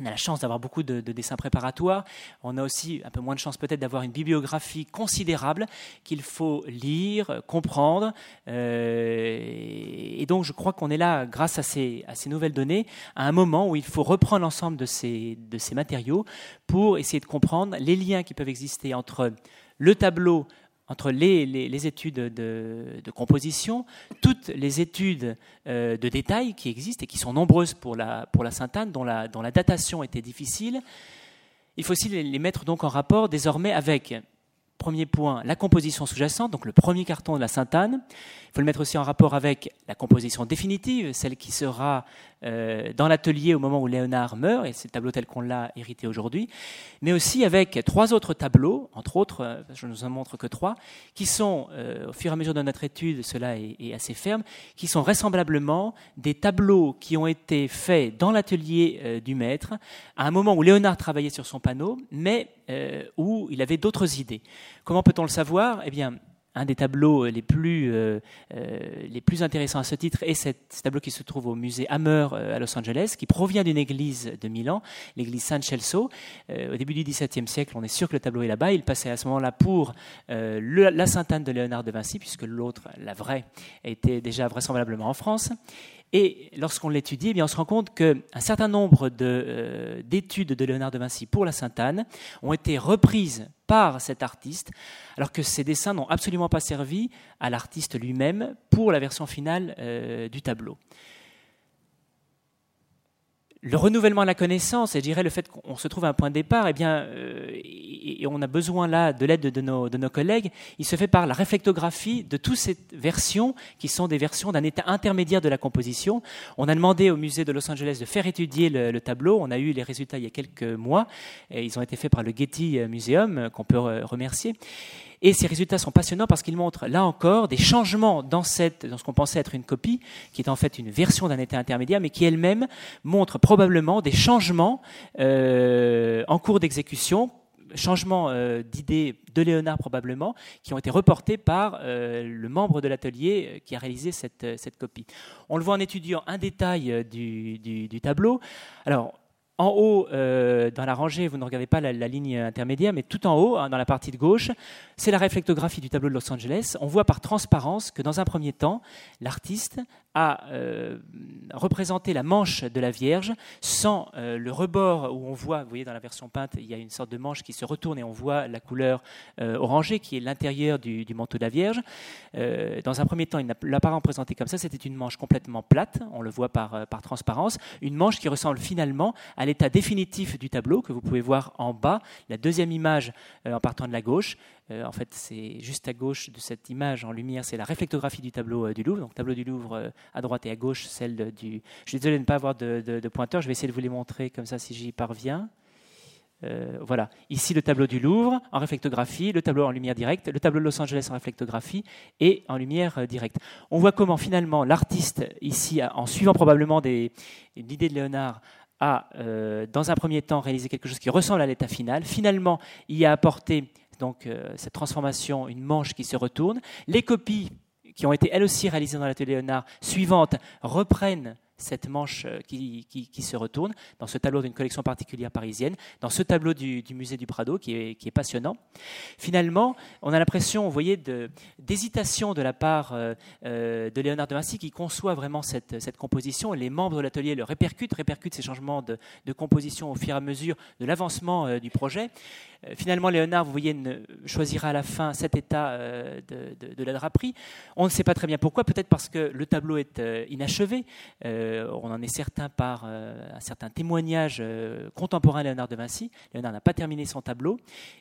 Speaker 2: on a la chance d'avoir beaucoup de, dessins préparatoires. On a aussi un peu moins de chance peut-être d'avoir une bibliographie considérable qu'il faut lire, comprendre. Euh, et donc je crois qu'on est là, grâce à ces, nouvelles données, à un moment où il faut reprendre l'ensemble de ces matériaux pour essayer de comprendre les liens qui peuvent exister entre le tableau entre les, études de, composition, toutes les études euh, de détail qui existent et qui sont nombreuses pour la, pour la Sainte-Anne, dont la, dont la datation était difficile, il faut aussi les mettre donc en rapport désormais avec Premier point, la composition sous-jacente, donc le premier carton de la Sainte-Anne. Il faut le mettre aussi en rapport avec la composition définitive, celle qui sera euh, dans l'atelier au moment où Léonard meurt, et c'est le tableau tel qu'on l'a hérité aujourd'hui, mais aussi avec trois autres tableaux, entre autres, euh, je ne vous en montre que trois, qui sont, euh, au fur et à mesure de notre étude, cela est, assez ferme, qui sont vraisemblablement des tableaux qui ont été faits dans l'atelier du maître, à un moment où Léonard travaillait sur son panneau, mais où il avait d'autres idées. Comment peut-on le savoir? Eh bien, un des tableaux les plus, euh, euh, les plus intéressants à ce titre est ce tableau qui se trouve au musée Hammer euh, à Los Angeles, qui provient d'une église de Milan, l'église San Celso. au début du XVIIe siècle, on est sûr que le tableau est là-bas. Il passait à ce moment-là pour la Sainte-Anne de Léonard de Vinci, puisque l'autre, la vraie, était déjà vraisemblablement en France. Et lorsqu'on l'étudie, eh on se rend compte qu'un certain nombre euh, d'études de, Léonard de Vinci pour la Sainte-Anne ont été reprises par cet artiste, alors que ces dessins n'ont absolument pas servi à l'artiste lui-même pour la version finale euh, du tableau le renouvellement de la connaissance, et je dirais le fait qu'on se trouve à un point de départ, eh bien, euh, et, on a besoin là de l'aide de, nos, de, nos, collègues, il se fait par la réflectographie de toutes ces versions qui sont des versions d'un état intermédiaire de la composition. On a demandé au musée de Los Angeles de faire étudier le, tableau. On a eu les résultats il y a quelques mois. Et ils ont été faits par le Getty Museum, qu'on peut remercier. Et ces résultats sont passionnants parce qu'ils montrent, là encore, des changements dans, ce qu'on pensait être une copie, qui est en fait une version d'un état intermédiaire, mais qui elle-même montre probablement des changements euh, en cours d'exécution changements euh, d'idées de Léonard probablement, qui ont été reportés par euh, le membre de l'atelier qui a réalisé cette, copie. On le voit en étudiant un détail du, du, du tableau. Alors, en haut, euh, dans la rangée, vous ne regardez pas la, ligne intermédiaire, mais tout en haut, hein, dans la partie de gauche, c'est la réflectographie du tableau de Los Angeles. On voit par transparence que dans un premier temps, l'artiste a euh, représenté la manche de la Vierge sans euh, le rebord où on voit, vous voyez dans la version peinte, il y a une sorte de manche qui se retourne et on voit la couleur orangée qui est l'intérieur du, manteau de la Vierge. dans un premier temps, il ne l'a pas représenté comme ça, c'était une manche complètement plate, on le voit par, par transparence, une manche qui ressemble finalement à l'état définitif du tableau que vous pouvez voir en bas. La deuxième image euh, en partant de la gauche, euh, en fait c'est juste à gauche de cette image en lumière, c'est la réflectographie du tableau euh, du Louvre. Donc tableau du Louvre à droite et à gauche, celle du... Je suis désolé de ne pas avoir de, de, pointeur, je vais essayer de vous les montrer comme ça si j'y parviens. voilà, ici le tableau du Louvre en réflectographie, le tableau en lumière directe, le tableau de Los Angeles en réflectographie et en lumière directe. On voit comment finalement l'artiste ici, en suivant probablement des, une idée de Léonard, a, euh, dans un premier temps, réalisé quelque chose qui ressemble à l'état final. Finalement, il y a apporté donc, euh, cette transformation, une manche qui se retourne. Les copies qui ont été elles aussi réalisées dans l'atelier Léonard suivantes reprennent cette manche euh, qui, se retourne dans ce tableau d'une collection particulière parisienne, dans ce tableau du, musée du Prado qui est, passionnant. Finalement, on a l'impression, vous voyez, d'hésitation de, la part euh, euh, de Léonard de Vinci qui conçoit vraiment cette, composition. Les membres de l'atelier le répercutent, répercutent ces changements de, composition au fur et à mesure de l'avancement du projet. Finalement, Léonard, vous voyez, choisira à la fin cet état de, la draperie. On ne sait pas très bien pourquoi, peut-être parce que le tableau est inachevé. Euh, on en est certain par euh, un certain témoignage euh, contemporain de Léonard de Vinci. Léonard n'a pas terminé son tableau.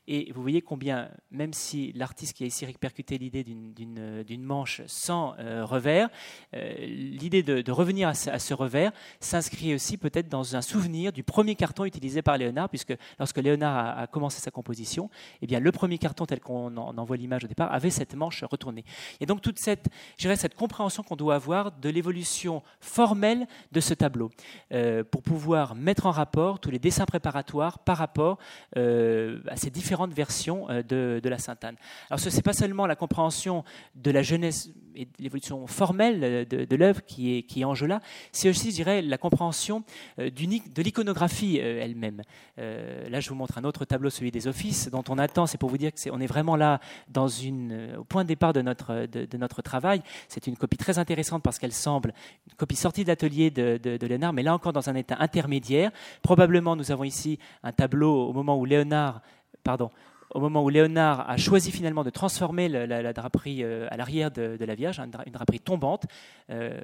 Speaker 2: Et vous voyez combien, même si l'artiste qui a ici répercuté l'idée d'une manche sans revers, l'idée de, revenir à ce, revers s'inscrit aussi peut-être dans un souvenir du premier carton utilisé par Léonard, puisque lorsque Léonard a, commencé sa composition, eh bien, le premier carton tel qu'on en, voit l'image au départ avait cette manche retournée. Et donc toute cette, cette compréhension qu'on doit avoir de l'évolution formelle de ce tableau, euh, pour pouvoir mettre en rapport tous les dessins préparatoires par rapport euh, à ces différentes versions euh, de, la Sainte-Anne. Alors ce n'est pas seulement la compréhension de la jeunesse et de l'évolution formelle de, l'œuvre qui est, qui est en jeu là, c'est aussi, je dirais, la compréhension de l'iconographie elle-même. là, je vous montre un autre tableau, celui des offices, dont on attend, c'est pour vous dire qu'on est, est vraiment là dans une, au point de départ de notre, de, notre travail. C'est une copie très intéressante parce qu'elle semble une copie sortie de la de, Léonard, mais là encore dans un état intermédiaire. Probablement, nous avons ici un tableau au moment où Léonard, pardon, au moment où Léonard a choisi finalement de transformer la, draperie euh, à l'arrière de, la Vierge, une draperie tombante, euh,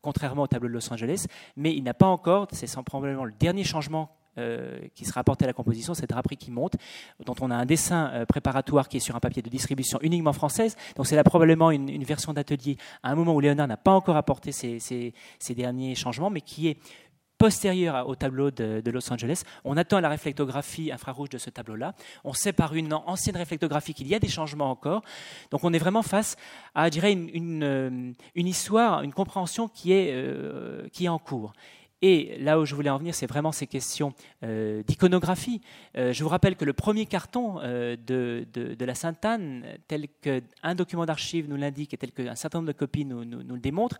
Speaker 2: contrairement au tableau de Los Angeles, mais il n'a pas encore, c'est probablement le dernier changement euh, qui sera apporté à la composition, cette draperie qui monte, dont on a un dessin préparatoire qui est sur un papier de distribution uniquement française. Donc c'est là probablement une, version d'atelier à un moment où Léonard n'a pas encore apporté ces, derniers changements, mais qui est postérieure au tableau de, Los Angeles. On attend la réflectographie infrarouge de ce tableau-là. On sait par une ancienne réflectographie qu'il y a des changements encore. Donc on est vraiment face à, dirais, une, euh, histoire, une compréhension qui est, qui est en cours. Et là où je voulais en venir, c'est vraiment ces questions euh, d'iconographie. Euh, je vous rappelle que le premier carton euh, de, de, la Sainte-Anne, tel qu'un document d'archives nous l'indique et tel qu'un certain nombre de copies nous, nous, le démontrent,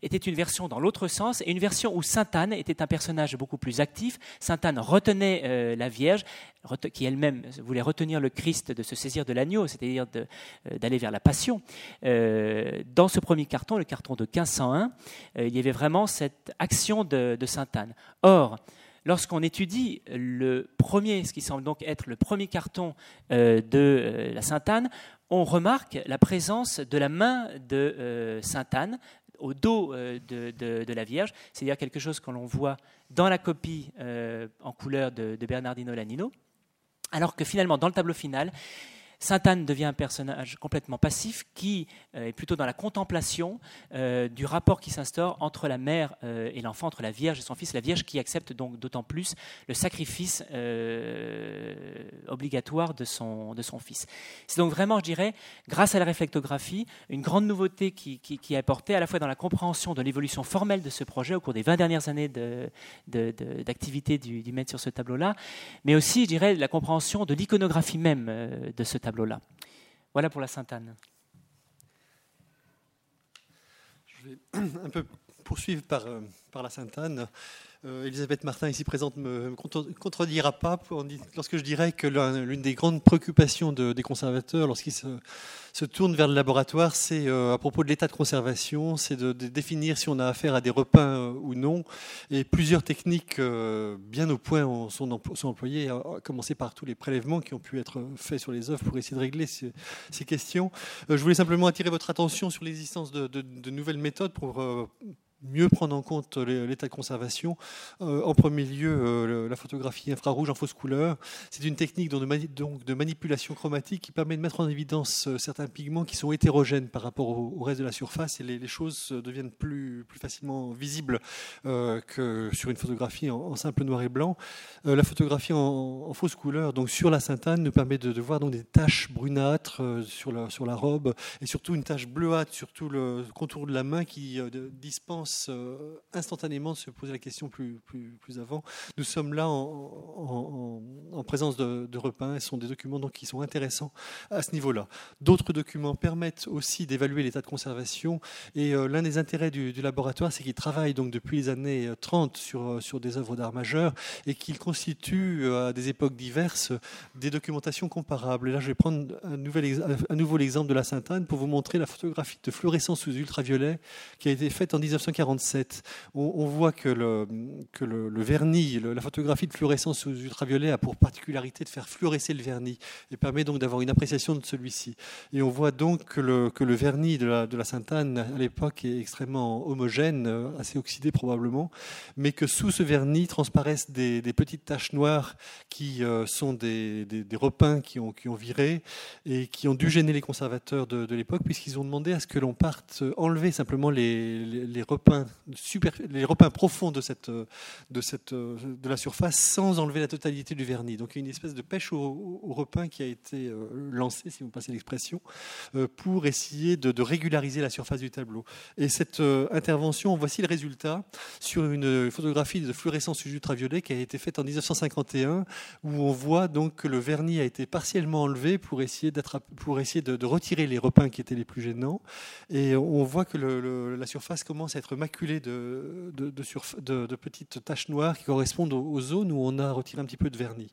Speaker 2: était une version dans l'autre sens et une version où Sainte-Anne était un personnage beaucoup plus actif. Sainte-Anne retenait la Vierge, qui elle-même voulait retenir le Christ de se saisir de l'agneau, c'est-à-dire d'aller vers la passion. dans ce premier carton, le carton de 1501, il y avait vraiment cette action de Sainte-Anne. Or, lorsqu'on étudie le premier, ce qui semble donc être le premier carton euh, de euh, la Sainte-Anne, on remarque la présence de la main de euh, Sainte-Anne au dos de, la Vierge, c'est-à-dire quelque chose que l'on voit dans la copie en couleur de, Bernardino Lanino, alors que finalement, dans le tableau final, Sainte-Anne devient un personnage complètement passif qui est plutôt dans la contemplation du rapport qui s'instaure entre la mère et l'enfant, entre la Vierge et son fils, la Vierge qui accepte donc d'autant plus le sacrifice obligatoire de son, de son fils. C'est donc vraiment, je dirais, grâce à la réflectographie, une grande nouveauté qui, qui, est apportée à la fois dans la compréhension de l'évolution formelle de ce projet au cours des 20 dernières années d'activité du, du maître sur ce tableau-là, mais aussi, je dirais, la compréhension de l'iconographie même euh, de ce Voilà pour la Sainte-Anne.
Speaker 1: Je vais un peu poursuivre par, euh, par la Sainte-Anne. Euh, Elisabeth Martin, ici présente, ne me contredira pas lorsque je dirais que l'une des grandes préoccupations des conservateurs lorsqu'ils se, tournent vers le laboratoire, c'est euh, à propos de l'état de conservation, c'est de, définir si on a affaire à des repins euh, ou non. Et plusieurs techniques bien au point sont, employées, à commencer par tous les prélèvements qui ont pu être faits sur les œuvres pour essayer de régler ces, questions. je voulais simplement attirer votre attention sur l'existence de, nouvelles méthodes pour mieux prendre en compte l'état de conservation. Euh, en premier lieu, euh, la photographie infrarouge en fausse couleur. C'est une technique donc de, manipulation chromatique qui permet de mettre en évidence euh, certains pigments qui sont hétérogènes par rapport au, reste de la surface et les, choses deviennent plus, plus facilement visibles que sur une photographie en, simple noir et blanc. la photographie en, fausse couleur, donc sur la Sainte-Anne, nous permet de, voir donc des taches brunâtres sur, sur la robe et surtout une tache bleuâtre sur tout le contour de la main qui dispense euh, instantanément se poser la question plus, plus, plus avant. Nous sommes là en, en, présence de, de repins. Ce sont des documents donc, qui sont intéressants à ce niveau-là. D'autres documents permettent aussi d'évaluer l'état de conservation. Et euh, l'un des intérêts du, laboratoire, c'est qu'il travaille donc depuis les années 30 sur, sur des œuvres d'art majeures et qu'il constitue euh, à des époques diverses des documentations comparables. Et là, je vais prendre un, nouvel, un nouveau exemple de la Sainte-Anne pour vous montrer la photographie de fluorescence sous ultraviolet qui a été faite en 1940 on, voit que le, vernis, la photographie de fluorescence sous ultraviolet a pour particularité de faire fluorescer le vernis et permet donc d'avoir une appréciation de celui-ci. Et on voit donc que le, vernis de la, Sainte-Anne à l'époque est extrêmement homogène, euh, assez oxydé probablement, mais que sous ce vernis transparaissent des, petites taches noires qui euh, sont des, repins qui ont, viré et qui ont dû gêner les conservateurs de, l'époque puisqu'ils ont demandé à ce que l'on parte enlever simplement les, les repins super, les repins profonds de, cette, de, cette, de la surface sans enlever la totalité du vernis. Donc il y a une espèce de pêche au, repin qui a été euh, lancée, si vous passez l'expression, euh, pour essayer de, régulariser la surface du tableau. Et cette euh, intervention, voici le résultat sur une photographie de fluorescence ultraviolet qui a été faite en 1951, où on voit donc que le vernis a été partiellement enlevé pour essayer, pour essayer de, retirer les repins qui étaient les plus gênants. Et on voit que la surface commence à être maculé de, de, petites taches noires qui correspondent aux, zones où on a retiré un petit peu de vernis.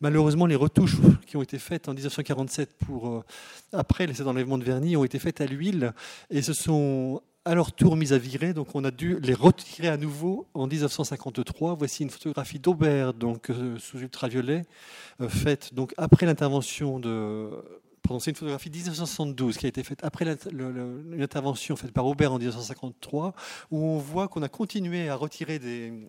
Speaker 1: Malheureusement, les retouches qui ont été faites en 1947 pour, euh, après les enlèvements de vernis ont été faites à l'huile et se sont à leur tour mises à virer. Donc on a dû les retirer à nouveau en 1953. Voici une photographie d'Aubert donc euh, sous ultraviolet euh, faite donc après l'intervention de c'est une photographie de 1972 qui a été faite après l'intervention faite par Aubert en 1953, où on voit qu'on a continué à retirer des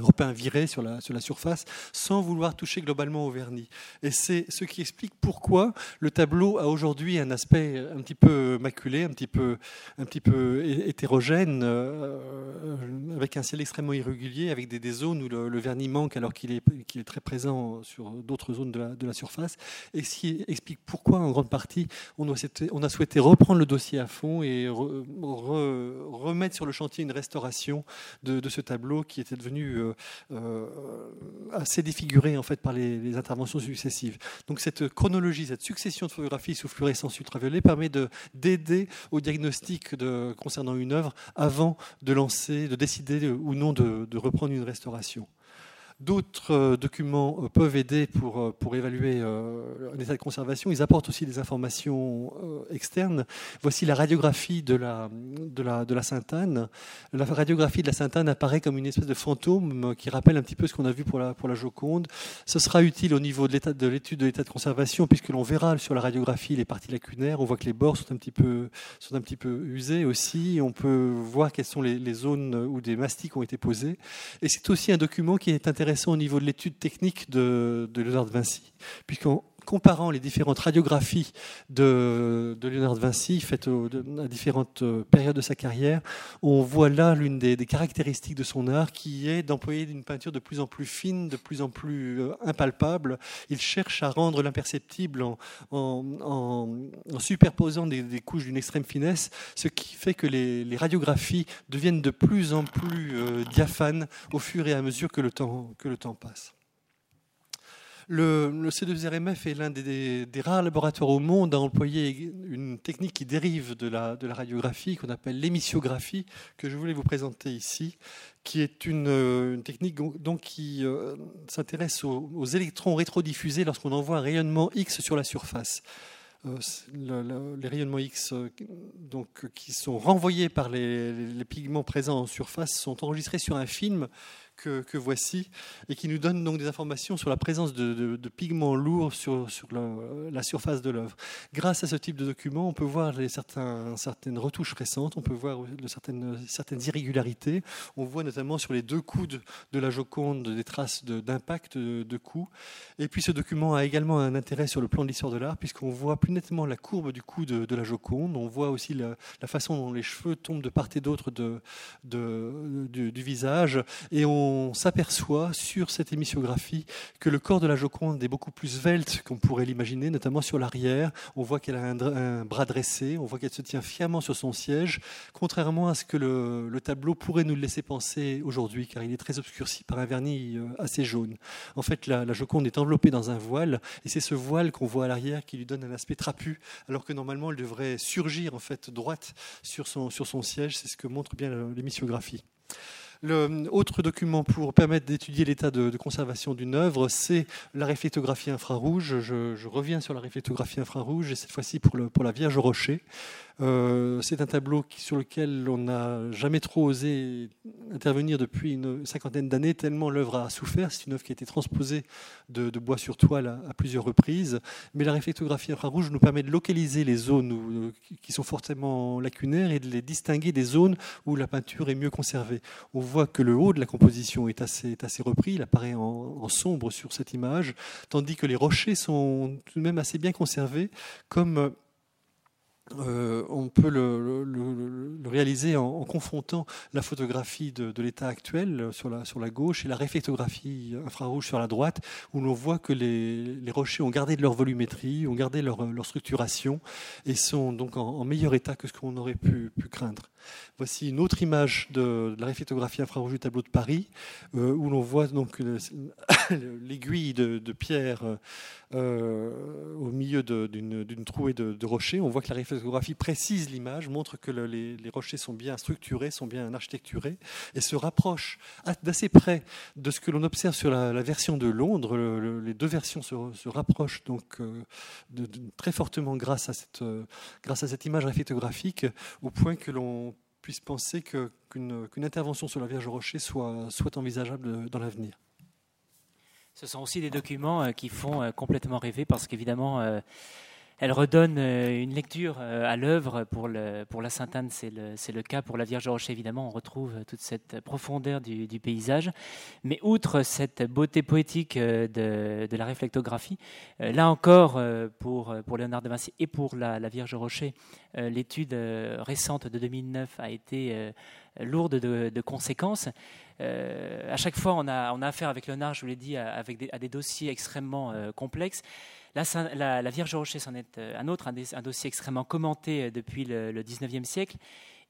Speaker 1: repins virés sur la, sur la surface sans vouloir toucher globalement au vernis. Et c'est ce qui explique pourquoi le tableau a aujourd'hui un aspect un petit peu maculé, un petit peu, un petit peu hétérogène, euh, avec un ciel extrêmement irrégulier, avec des, des zones où le, vernis manque alors qu'il est, est très présent sur d'autres zones de la, de la, surface, et ce qui explique pourquoi en grande partie on, a souhaité reprendre le dossier à fond et remettre sur le chantier une restauration de ce tableau qui était devenu euh, euh, assez défiguré en fait par les, interventions successives. Donc cette chronologie, cette succession de photographies sous fluorescence ultraviolet permet d'aider au diagnostic concernant une œuvre avant de lancer, de décider ou non de reprendre une restauration. D'autres euh, documents euh, peuvent aider pour, euh, pour évaluer un état de conservation. Ils apportent aussi des informations externes. Voici la radiographie de la, de la, de la Sainte-Anne. La radiographie de la Sainte-Anne apparaît comme une espèce de fantôme qui rappelle un petit peu ce qu'on a vu pour la, pour la Joconde. Ce sera utile au niveau de l'étude de l'état de, conservation, puisque l'on verra sur la radiographie les parties lacunaires. On voit que les bords sont un petit peu, sont un petit peu usés aussi. On peut voir quelles sont les, les zones où des mastiques ont été posés. Et c'est aussi un document qui est intéressant intéressant au niveau de l'étude technique de, de Léonard de Vinci, puisqu'on comparant les différentes radiographies de, Léonard de Vinci faites à différentes euh, périodes de sa carrière, on voit là l'une des, caractéristiques de son art qui est d'employer une peinture de plus en plus fine, de plus en plus euh, impalpable. Il cherche à rendre l'imperceptible en, superposant des, couches d'une extrême finesse, ce qui fait que les, radiographies deviennent de plus en plus euh, diaphanes au fur et à mesure que le temps passe. Le, C2RMF est l'un des, rares laboratoires au monde à employer une technique qui dérive de la, radiographie, qu'on appelle l'émissiographie, que je voulais vous présenter ici, qui est une, technique donc, qui euh, s'intéresse aux, électrons rétrodiffusés lorsqu'on envoie un rayonnement X sur la surface. Euh, les rayonnements X euh, donc, qui sont renvoyés par les, pigments présents en surface sont enregistrés sur un film que, voici et qui nous donne donc des informations sur la présence de, pigments lourds sur, la, surface de l'œuvre. Grâce à ce type de document, on peut voir certaines retouches récentes, on peut voir certaines, irrégularités. On voit notamment sur les deux coudes de la Joconde des traces d'impact de, coups. Et puis ce document a également un intérêt sur le plan de l'histoire de l'art, puisqu'on voit plus nettement la courbe du cou de, la Joconde. On voit aussi la, façon dont les cheveux tombent de part et d'autre de, du visage. Et on on s'aperçoit sur cette émissiographie que le corps de la Joconde est beaucoup plus svelte qu'on pourrait l'imaginer, notamment sur l'arrière. On voit qu'elle a un, bras dressé, on voit qu'elle se tient fièrement sur son siège, contrairement à ce que le, tableau pourrait nous laisser penser aujourd'hui, car il est très obscurci par un vernis euh, assez jaune. En fait, la, Joconde est enveloppée dans un voile, et c'est ce voile qu'on voit à l'arrière qui lui donne un aspect trapu, alors que normalement elle devrait surgir en fait droite sur son, sur son siège. C'est ce que montre bien l'émissiographie. L'autre document pour permettre d'étudier l'état de, conservation d'une œuvre, c'est la réflectographie infrarouge. Je, reviens sur la réflectographie infrarouge, et cette fois-ci pour, pour la Vierge Rocher. Euh, c'est un tableau sur lequel on n'a jamais trop osé intervenir depuis une cinquantaine d'années, tellement l'œuvre a souffert. C'est une œuvre qui a été transposée de, bois sur toile à, plusieurs reprises. Mais la réflectographie infrarouge nous permet de localiser les zones euh, qui sont fortement lacunaires et de les distinguer des zones où la peinture est mieux conservée. On voit que le haut de la composition est assez, repris, il apparaît en, en sombre sur cette image, tandis que les rochers sont tout de même assez bien conservés, comme euh, on peut le, réaliser en, confrontant la photographie de, l'état actuel euh, sur la, gauche et la réflectographie infrarouge sur la droite, où l'on voit que les, rochers ont gardé leur volumétrie, ont gardé leur, structuration et sont donc en, meilleur état que ce qu'on aurait pu, craindre. Voici une autre image de, la réflectographie infrarouge du tableau de Paris, euh, où l'on voit donc l'aiguille de, pierre au milieu d'une trouée de, rochers. On voit que la réflectographie précise l'image, montre que les, rochers sont bien structurés, sont bien architecturés, et se rapproche d'assez près de ce que l'on observe sur la, version de Londres. les deux versions se, rapprochent donc euh, très fortement grâce à, cette, euh, grâce à cette image réflectographique, au point que l'on puisse penser qu'une intervention sur la Vierge Rocher soit, soit envisageable dans l'avenir.
Speaker 2: Ce sont aussi des documents euh, qui font complètement rêver parce qu'évidemment, elle redonne euh, une lecture euh, à l'œuvre. Pour, pour la Sainte-Anne, c'est le, le, cas. Pour la Vierge Rocher, évidemment, on retrouve toute cette profondeur du, paysage. Mais outre cette beauté poétique euh, de, de la réflectographie, là encore, pour, pour Léonard de Vinci et pour la, Vierge Rocher, l'étude récente de 2009 a été lourde de, conséquences. à chaque fois, on a, on a affaire avec Léonard, je vous l'ai dit, avec à des dossiers extrêmement complexes la, Vierge Rocher, c'en est euh, un autre, un, dossier extrêmement commenté euh, depuis le, 19e siècle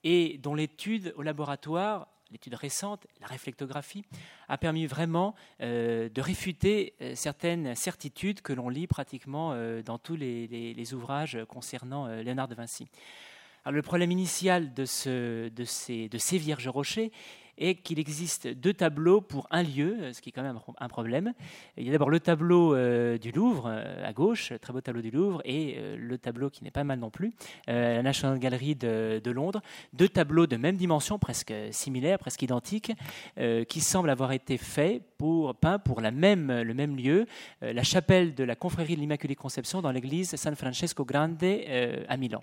Speaker 2: et dont l'étude au laboratoire l'étude récente, la réflectographie, a permis vraiment euh, de réfuter certaines certitudes que l'on lit pratiquement dans tous les, ouvrages concernant Léonard de Vinci. Alors, le problème initial de, ces, de ces Vierges Rochers et qu'il existe deux tableaux pour un lieu, ce qui est quand même un problème. Il y a d'abord le tableau euh, du Louvre euh, à gauche, très beau tableau du Louvre, et euh, le tableau qui n'est pas mal non plus, la National Gallery de, Londres. Deux tableaux de même dimension, presque similaires, presque identiques, qui semblent avoir été faits pour peints pour le même lieu, la chapelle de la confrérie de l'Immaculée Conception dans l'église San Francesco Grande à Milan.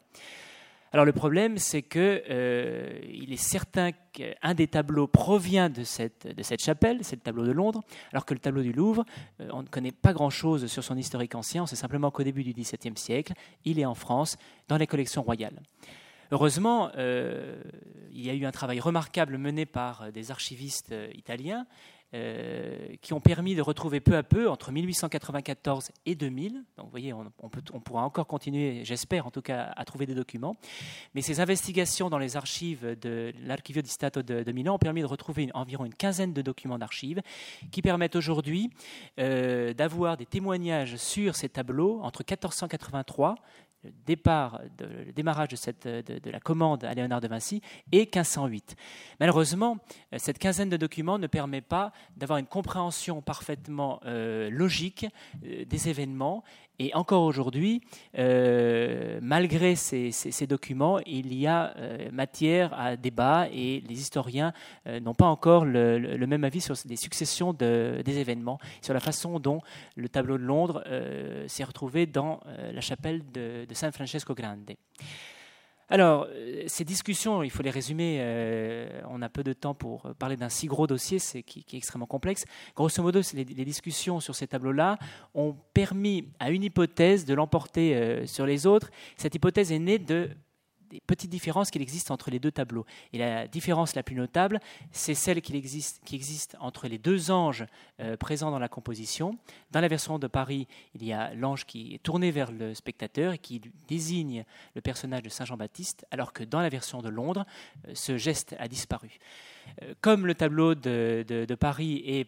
Speaker 2: Alors le problème, c'est que euh, il est certain qu'un des tableaux provient de cette, chapelle, c'est le tableau de Londres, alors que le tableau du Louvre, euh, on ne connaît pas grand-chose sur son historique ancien, on sait simplement qu'au début du XVIIe siècle, il est en France, dans les collections royales. Heureusement, euh, il y a eu un travail remarquable mené par des archivistes italiens euh, qui ont permis de retrouver peu à peu, entre 1894 et 2000, donc vous voyez, on, pourra encore continuer, j'espère en tout cas, à trouver des documents, mais ces investigations dans les archives de l'Archivio di Stato de, Milan ont permis de retrouver environ une quinzaine de documents d'archives qui permettent aujourd'hui euh, d'avoir des témoignages sur ces tableaux entre 1483, le, départ le démarrage de, la commande à Léonard de Vinci et 1508. Malheureusement, euh, cette quinzaine de documents ne permet pas d'avoir une compréhension parfaitement euh, logique euh, des événements et encore aujourd'hui, euh, malgré ces, documents, il y a euh, matière à débat et les historiens euh, n'ont pas encore le, même avis sur les successions des événements, sur la façon dont le tableau de Londres s'est retrouvé dans la chapelle de, de San Francesco Grande. Alors, euh, ces discussions, il faut les résumer, euh, on a peu de temps pour parler d'un si gros dossier c'est, qui, est extrêmement complexe. Grosso modo, les, discussions sur ces tableaux-là ont permis à une hypothèse de l'emporter euh, sur les autres. Cette hypothèse est née de petites différences qu'il existe entre les deux tableaux. Et la différence la plus notable, c'est celle qui existe, entre les deux anges euh, présents dans la composition. Dans la version de Paris, il y a l'ange qui est tourné vers le spectateur et qui désigne le personnage de Saint Jean-Baptiste, alors que dans la version de Londres, euh, ce geste a disparu. Euh, comme le tableau de Paris est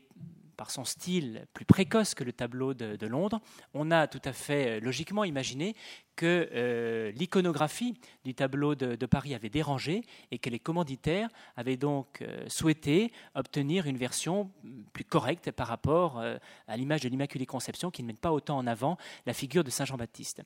Speaker 2: par son style plus précoce que le tableau de, Londres, on a tout à fait euh, logiquement imaginé que euh, l'iconographie du tableau de, Paris avait dérangé et que les commanditaires avaient donc euh, souhaité obtenir une version plus correcte par rapport à l'image de l'Immaculée Conception qui ne met pas autant en avant la figure de Saint Jean-Baptiste.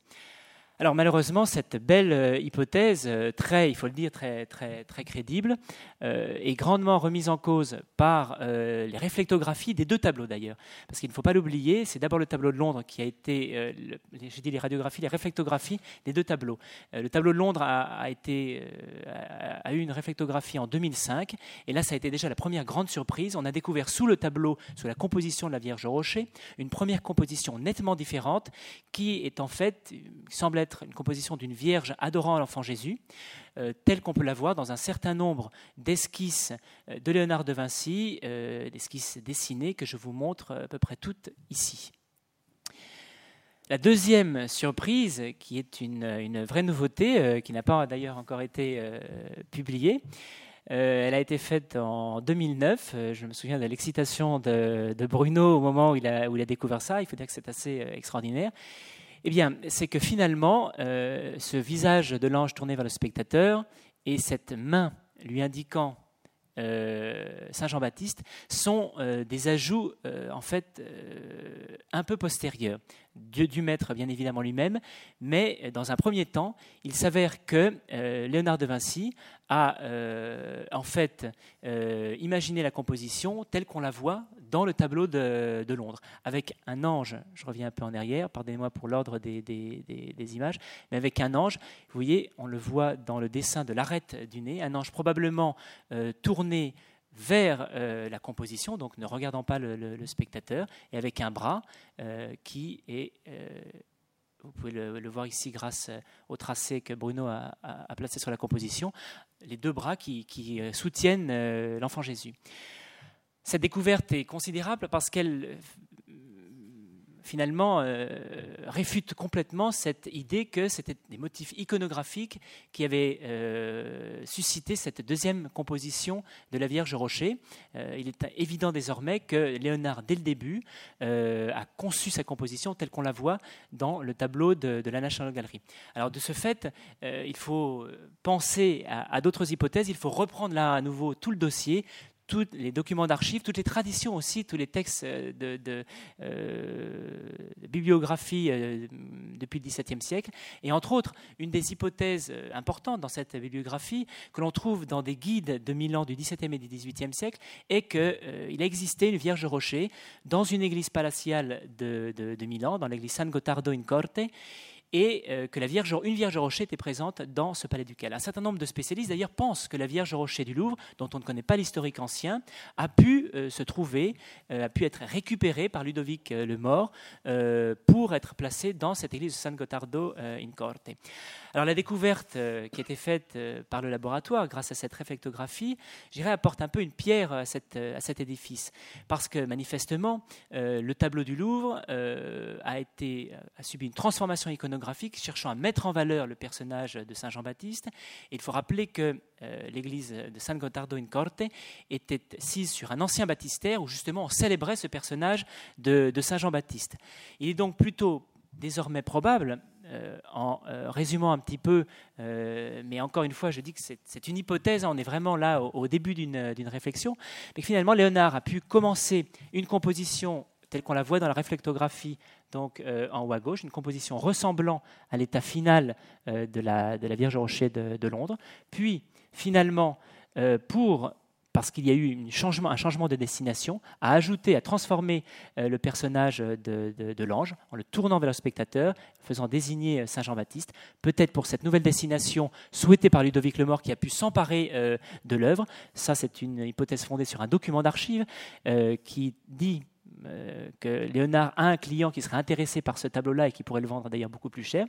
Speaker 2: Alors malheureusement, cette belle euh, hypothèse, euh, très, il faut le dire, très, très, très crédible, euh, est grandement remise en cause par les réflectographies des deux tableaux d'ailleurs. Parce qu'il ne faut pas l'oublier, c'est d'abord le tableau de Londres qui a été, j'ai dit les radiographies, les réflectographies des deux tableaux. le tableau de Londres a, eu une réflectographie en 2005, et là ça a été déjà la première grande surprise. On a découvert sous le tableau, sous la composition de la Vierge Rocher, une première composition nettement différente qui est en fait, semble une composition d'une Vierge adorant l'enfant Jésus, euh, telle qu'on peut la voir dans un certain nombre d'esquisses euh, de Léonard de Vinci, euh, d'esquisses dessinées que je vous montre à peu près toutes ici. La deuxième surprise, qui est une, vraie nouveauté, qui n'a pas d'ailleurs encore été publiée, elle a été faite en 2009. je me souviens de l'excitation de, Bruno au moment où il, a, où il, a, découvert ça. Il faut dire que c'est assez extraordinaire. Eh bien, c'est que finalement, euh, ce visage de l'ange tourné vers le spectateur et cette main lui indiquant euh, Saint Jean-Baptiste sont euh, des ajouts en fait un peu postérieurs. Dieu du maître, bien évidemment lui-même, mais dans un premier temps, il s'avère que Léonard de Vinci a en fait imaginé la composition telle qu'on la voit dans le tableau de, Londres, avec un ange, je reviens un peu en arrière, pardonnez-moi pour l'ordre des, images, mais avec un ange, vous voyez, on le voit dans le dessin de l'arête du nez, un ange probablement euh, tourné vers euh, la composition, donc ne regardant pas le, spectateur, et avec un bras euh, qui est vous pouvez le, voir ici grâce au tracé que Bruno a, placé sur la composition, les deux bras qui soutiennent l'enfant Jésus. Cette découverte est considérable parce qu'elle finalement euh, réfute complètement cette idée que c'était des motifs iconographiques qui avaient euh, suscité cette deuxième composition de la Vierge Rocher. Euh, il est évident désormais que Léonard, dès le début, a conçu sa composition telle qu'on la voit dans le tableau de, la National Gallery. Alors de ce fait, il faut penser à d'autres hypothèses, il faut reprendre là à nouveau tout le dossier, tous les documents d'archives, toutes les traditions aussi, tous les textes euh, de, euh, bibliographie euh, depuis le XVIIe siècle. Et entre autres, une des hypothèses importantes dans cette bibliographie que l'on trouve dans des guides de Milan du XVIIe et du XVIIIe siècle est qu'il a existé une Vierge Rocher dans une église palatiale de, de Milan, dans l'église San Gottardo in Corte, et euh, que la Vierge, une Vierge Rocher était présente dans ce palais ducal. Un certain nombre de spécialistes d'ailleurs pensent que la Vierge Rocher du Louvre, dont on ne connaît pas l'historique ancien, a pu euh, se trouver, euh, a pu être récupérée par Ludovic le Mort pour être placée dans cette église de San Gottardo in Corte. Alors la découverte qui a été faite par le laboratoire grâce à cette réflectographie, j'irais apporte un peu une pierre à, cette, à cet édifice, parce que manifestement le tableau du Louvre a, été, a subi une transformation iconographique cherchant à mettre en valeur le personnage de Saint Jean-Baptiste. Il faut rappeler que euh, l'église de San Gottardo in Corte était sise sur un ancien baptistère où justement on célébrait ce personnage de, Saint Jean-Baptiste. Il est donc plutôt désormais probable, euh, en euh, résumant un petit peu, mais encore une fois, je dis que c'est une hypothèse, hein, on est vraiment là au, au début d'une réflexion, mais que finalement Léonard a pu commencer une composition telle qu'on la voit dans la réflectographie, donc euh, en haut à gauche, une composition ressemblant à l'état final euh, de, la, de, la, Vierge Rocher de, Londres. Puis, finalement, euh, pour parce qu'il y a eu un changement, de destination, à ajouter, à transformer le personnage de, de l'ange en le tournant vers le spectateur, faisant désigner Saint Jean-Baptiste, peut-être pour cette nouvelle destination souhaitée par Ludovic le Mort qui a pu s'emparer de l'œuvre. Ça, c'est une hypothèse fondée sur un document d'archives qui dit euh, que Léonard a un client qui serait intéressé par ce tableau-là et qui pourrait le vendre d'ailleurs beaucoup plus cher.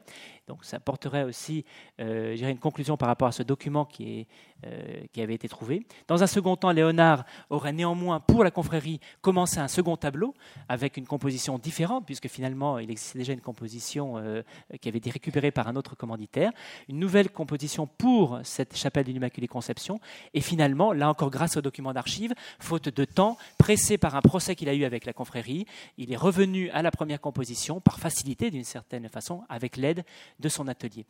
Speaker 2: Donc ça porterait aussi euh, une conclusion par rapport à ce document qui, est, euh, qui avait été trouvé. Dans un second temps, Léonard aurait néanmoins, pour la confrérie, commencé un second tableau avec une composition différente, puisque finalement il existait déjà une composition euh, qui avait été récupérée par un autre commanditaire. Une nouvelle composition pour cette chapelle de l'Immaculée Conception. Et finalement, là encore grâce au document d'archives, faute de temps, pressé par un procès qu'il a eu avec la confrérie, il est revenu à la première composition par facilité d'une certaine façon avec l'aide de son atelier.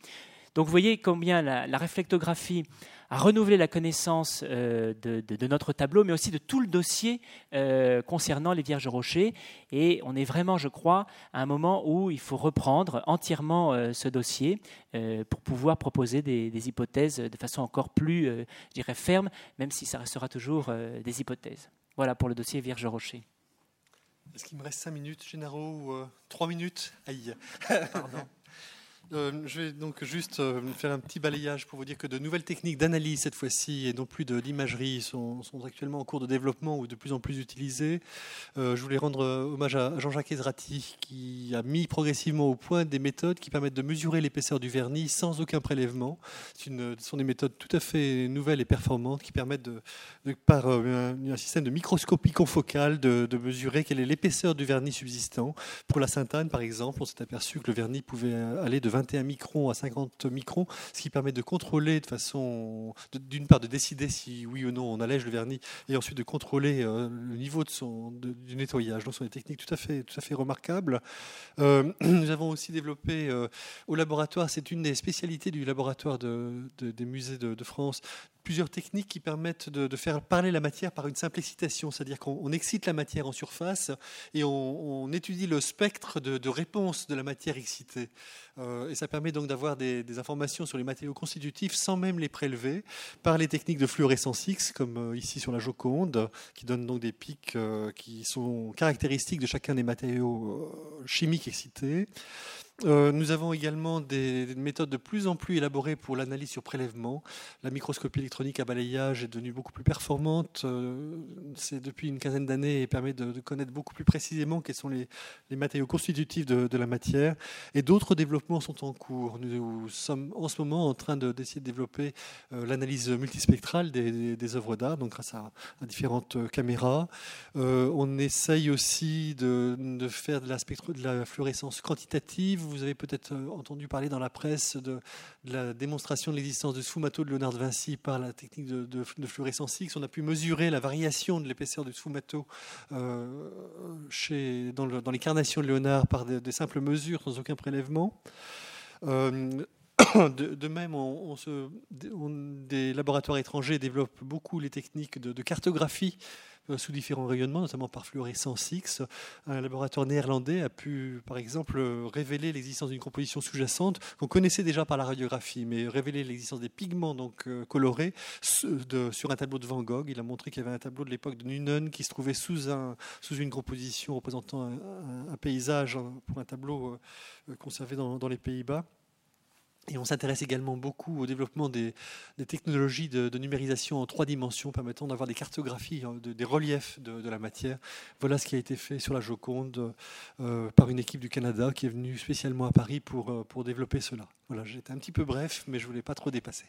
Speaker 2: Donc vous voyez combien la, réflectographie a renouvelé la connaissance euh, de, notre tableau, mais aussi de tout le dossier euh, concernant les Vierges Rochers. Et on est vraiment, je crois, à un moment où il faut reprendre entièrement euh, ce dossier pour pouvoir proposer des, hypothèses de façon encore plus, je dirais, ferme, même si ça restera toujours des hypothèses. Voilà pour le dossier Vierge Rocher.
Speaker 1: Est-ce qu'il me reste 5 minutes, Génaro, ou 3 minutes? Aïe. Pardon. Euh, je vais donc juste euh, faire un petit balayage pour vous dire que de nouvelles techniques d'analyse cette fois-ci et non plus de l'imagerie sont, actuellement en cours de développement ou de plus en plus utilisées. Euh, je voulais rendre hommage à Jean-Jacques Ezrati qui a mis progressivement au point des méthodes qui permettent de mesurer l'épaisseur du vernis sans aucun prélèvement. ce sont des méthodes tout à fait nouvelles et performantes qui permettent par un, système de microscopie confocale de, de mesurer quelle est l'épaisseur du vernis subsistant. Pour la Sainte-Anne par exemple, on s'est aperçu que le vernis pouvait aller de 20 21 microns à 50 microns, ce qui permet de contrôler de façon, d'une part, de décider si oui ou non on allège le vernis, et ensuite de contrôler euh, le niveau de son, du nettoyage. Donc, ce sont des techniques tout à fait, tout à fait remarquables. Euh, nous avons aussi développé euh, au laboratoire, c'est une des spécialités du laboratoire des musées de, de France, plusieurs techniques qui permettent de, faire parler la matière par une simple excitation, c'est-à-dire qu'on excite la matière en surface et on, étudie le spectre de, réponse de la matière excitée. Euh, et ça permet donc d'avoir des, informations sur les matériaux constitutifs sans même les prélever par les techniques de fluorescence X, comme euh, ici sur la Joconde, qui donnent donc des pics euh, qui sont caractéristiques de chacun des matériaux chimiques excités. Euh, nous avons également des, méthodes de plus en plus élaborées pour l'analyse sur prélèvement. La microscopie électronique à balayage est devenue beaucoup plus performante. Euh, c'est depuis une quinzaine d'années et permet de, connaître beaucoup plus précisément quels sont les, matériaux constitutifs de, la matière. Et d'autres développements sont en cours. Nous sommes en ce moment en train d'essayer de, développer euh, l'analyse multispectrale des, œuvres d'art, donc grâce à, différentes caméras. on essaye aussi de, faire de la, de la fluorescence quantitative vous avez peut-être euh, entendu parler dans la presse de, la démonstration de l'existence de sfumato de Léonard de Vinci par la technique de, fluorescence X. On a pu mesurer la variation de l'épaisseur du sfumato euh, dans, les carnations de Léonard par des, simples mesures sans aucun prélèvement. Euh, de, même, des laboratoires étrangers développent beaucoup les techniques de, cartographie sous différents rayonnements, notamment par fluorescence X. Un laboratoire néerlandais a pu, par exemple, révéler l'existence d'une composition sous-jacente qu'on connaissait déjà par la radiographie, mais révéler l'existence des pigments donc colorés sur un tableau de Van Gogh. Il a montré qu'il y avait un tableau de l'époque de Nunen qui se trouvait sous, un, sous une composition représentant un, paysage hein, pour un tableau conservé dans les Pays-Bas. Et on s'intéresse également beaucoup au développement des, technologies de, numérisation en trois dimensions permettant d'avoir des cartographies, hein, des reliefs de, la matière. Voilà ce qui a été fait sur la Joconde euh, par une équipe du Canada qui est venue spécialement à Paris pour, euh, pour développer cela. Voilà, j'étais un petit peu bref, mais je ne voulais pas trop dépasser.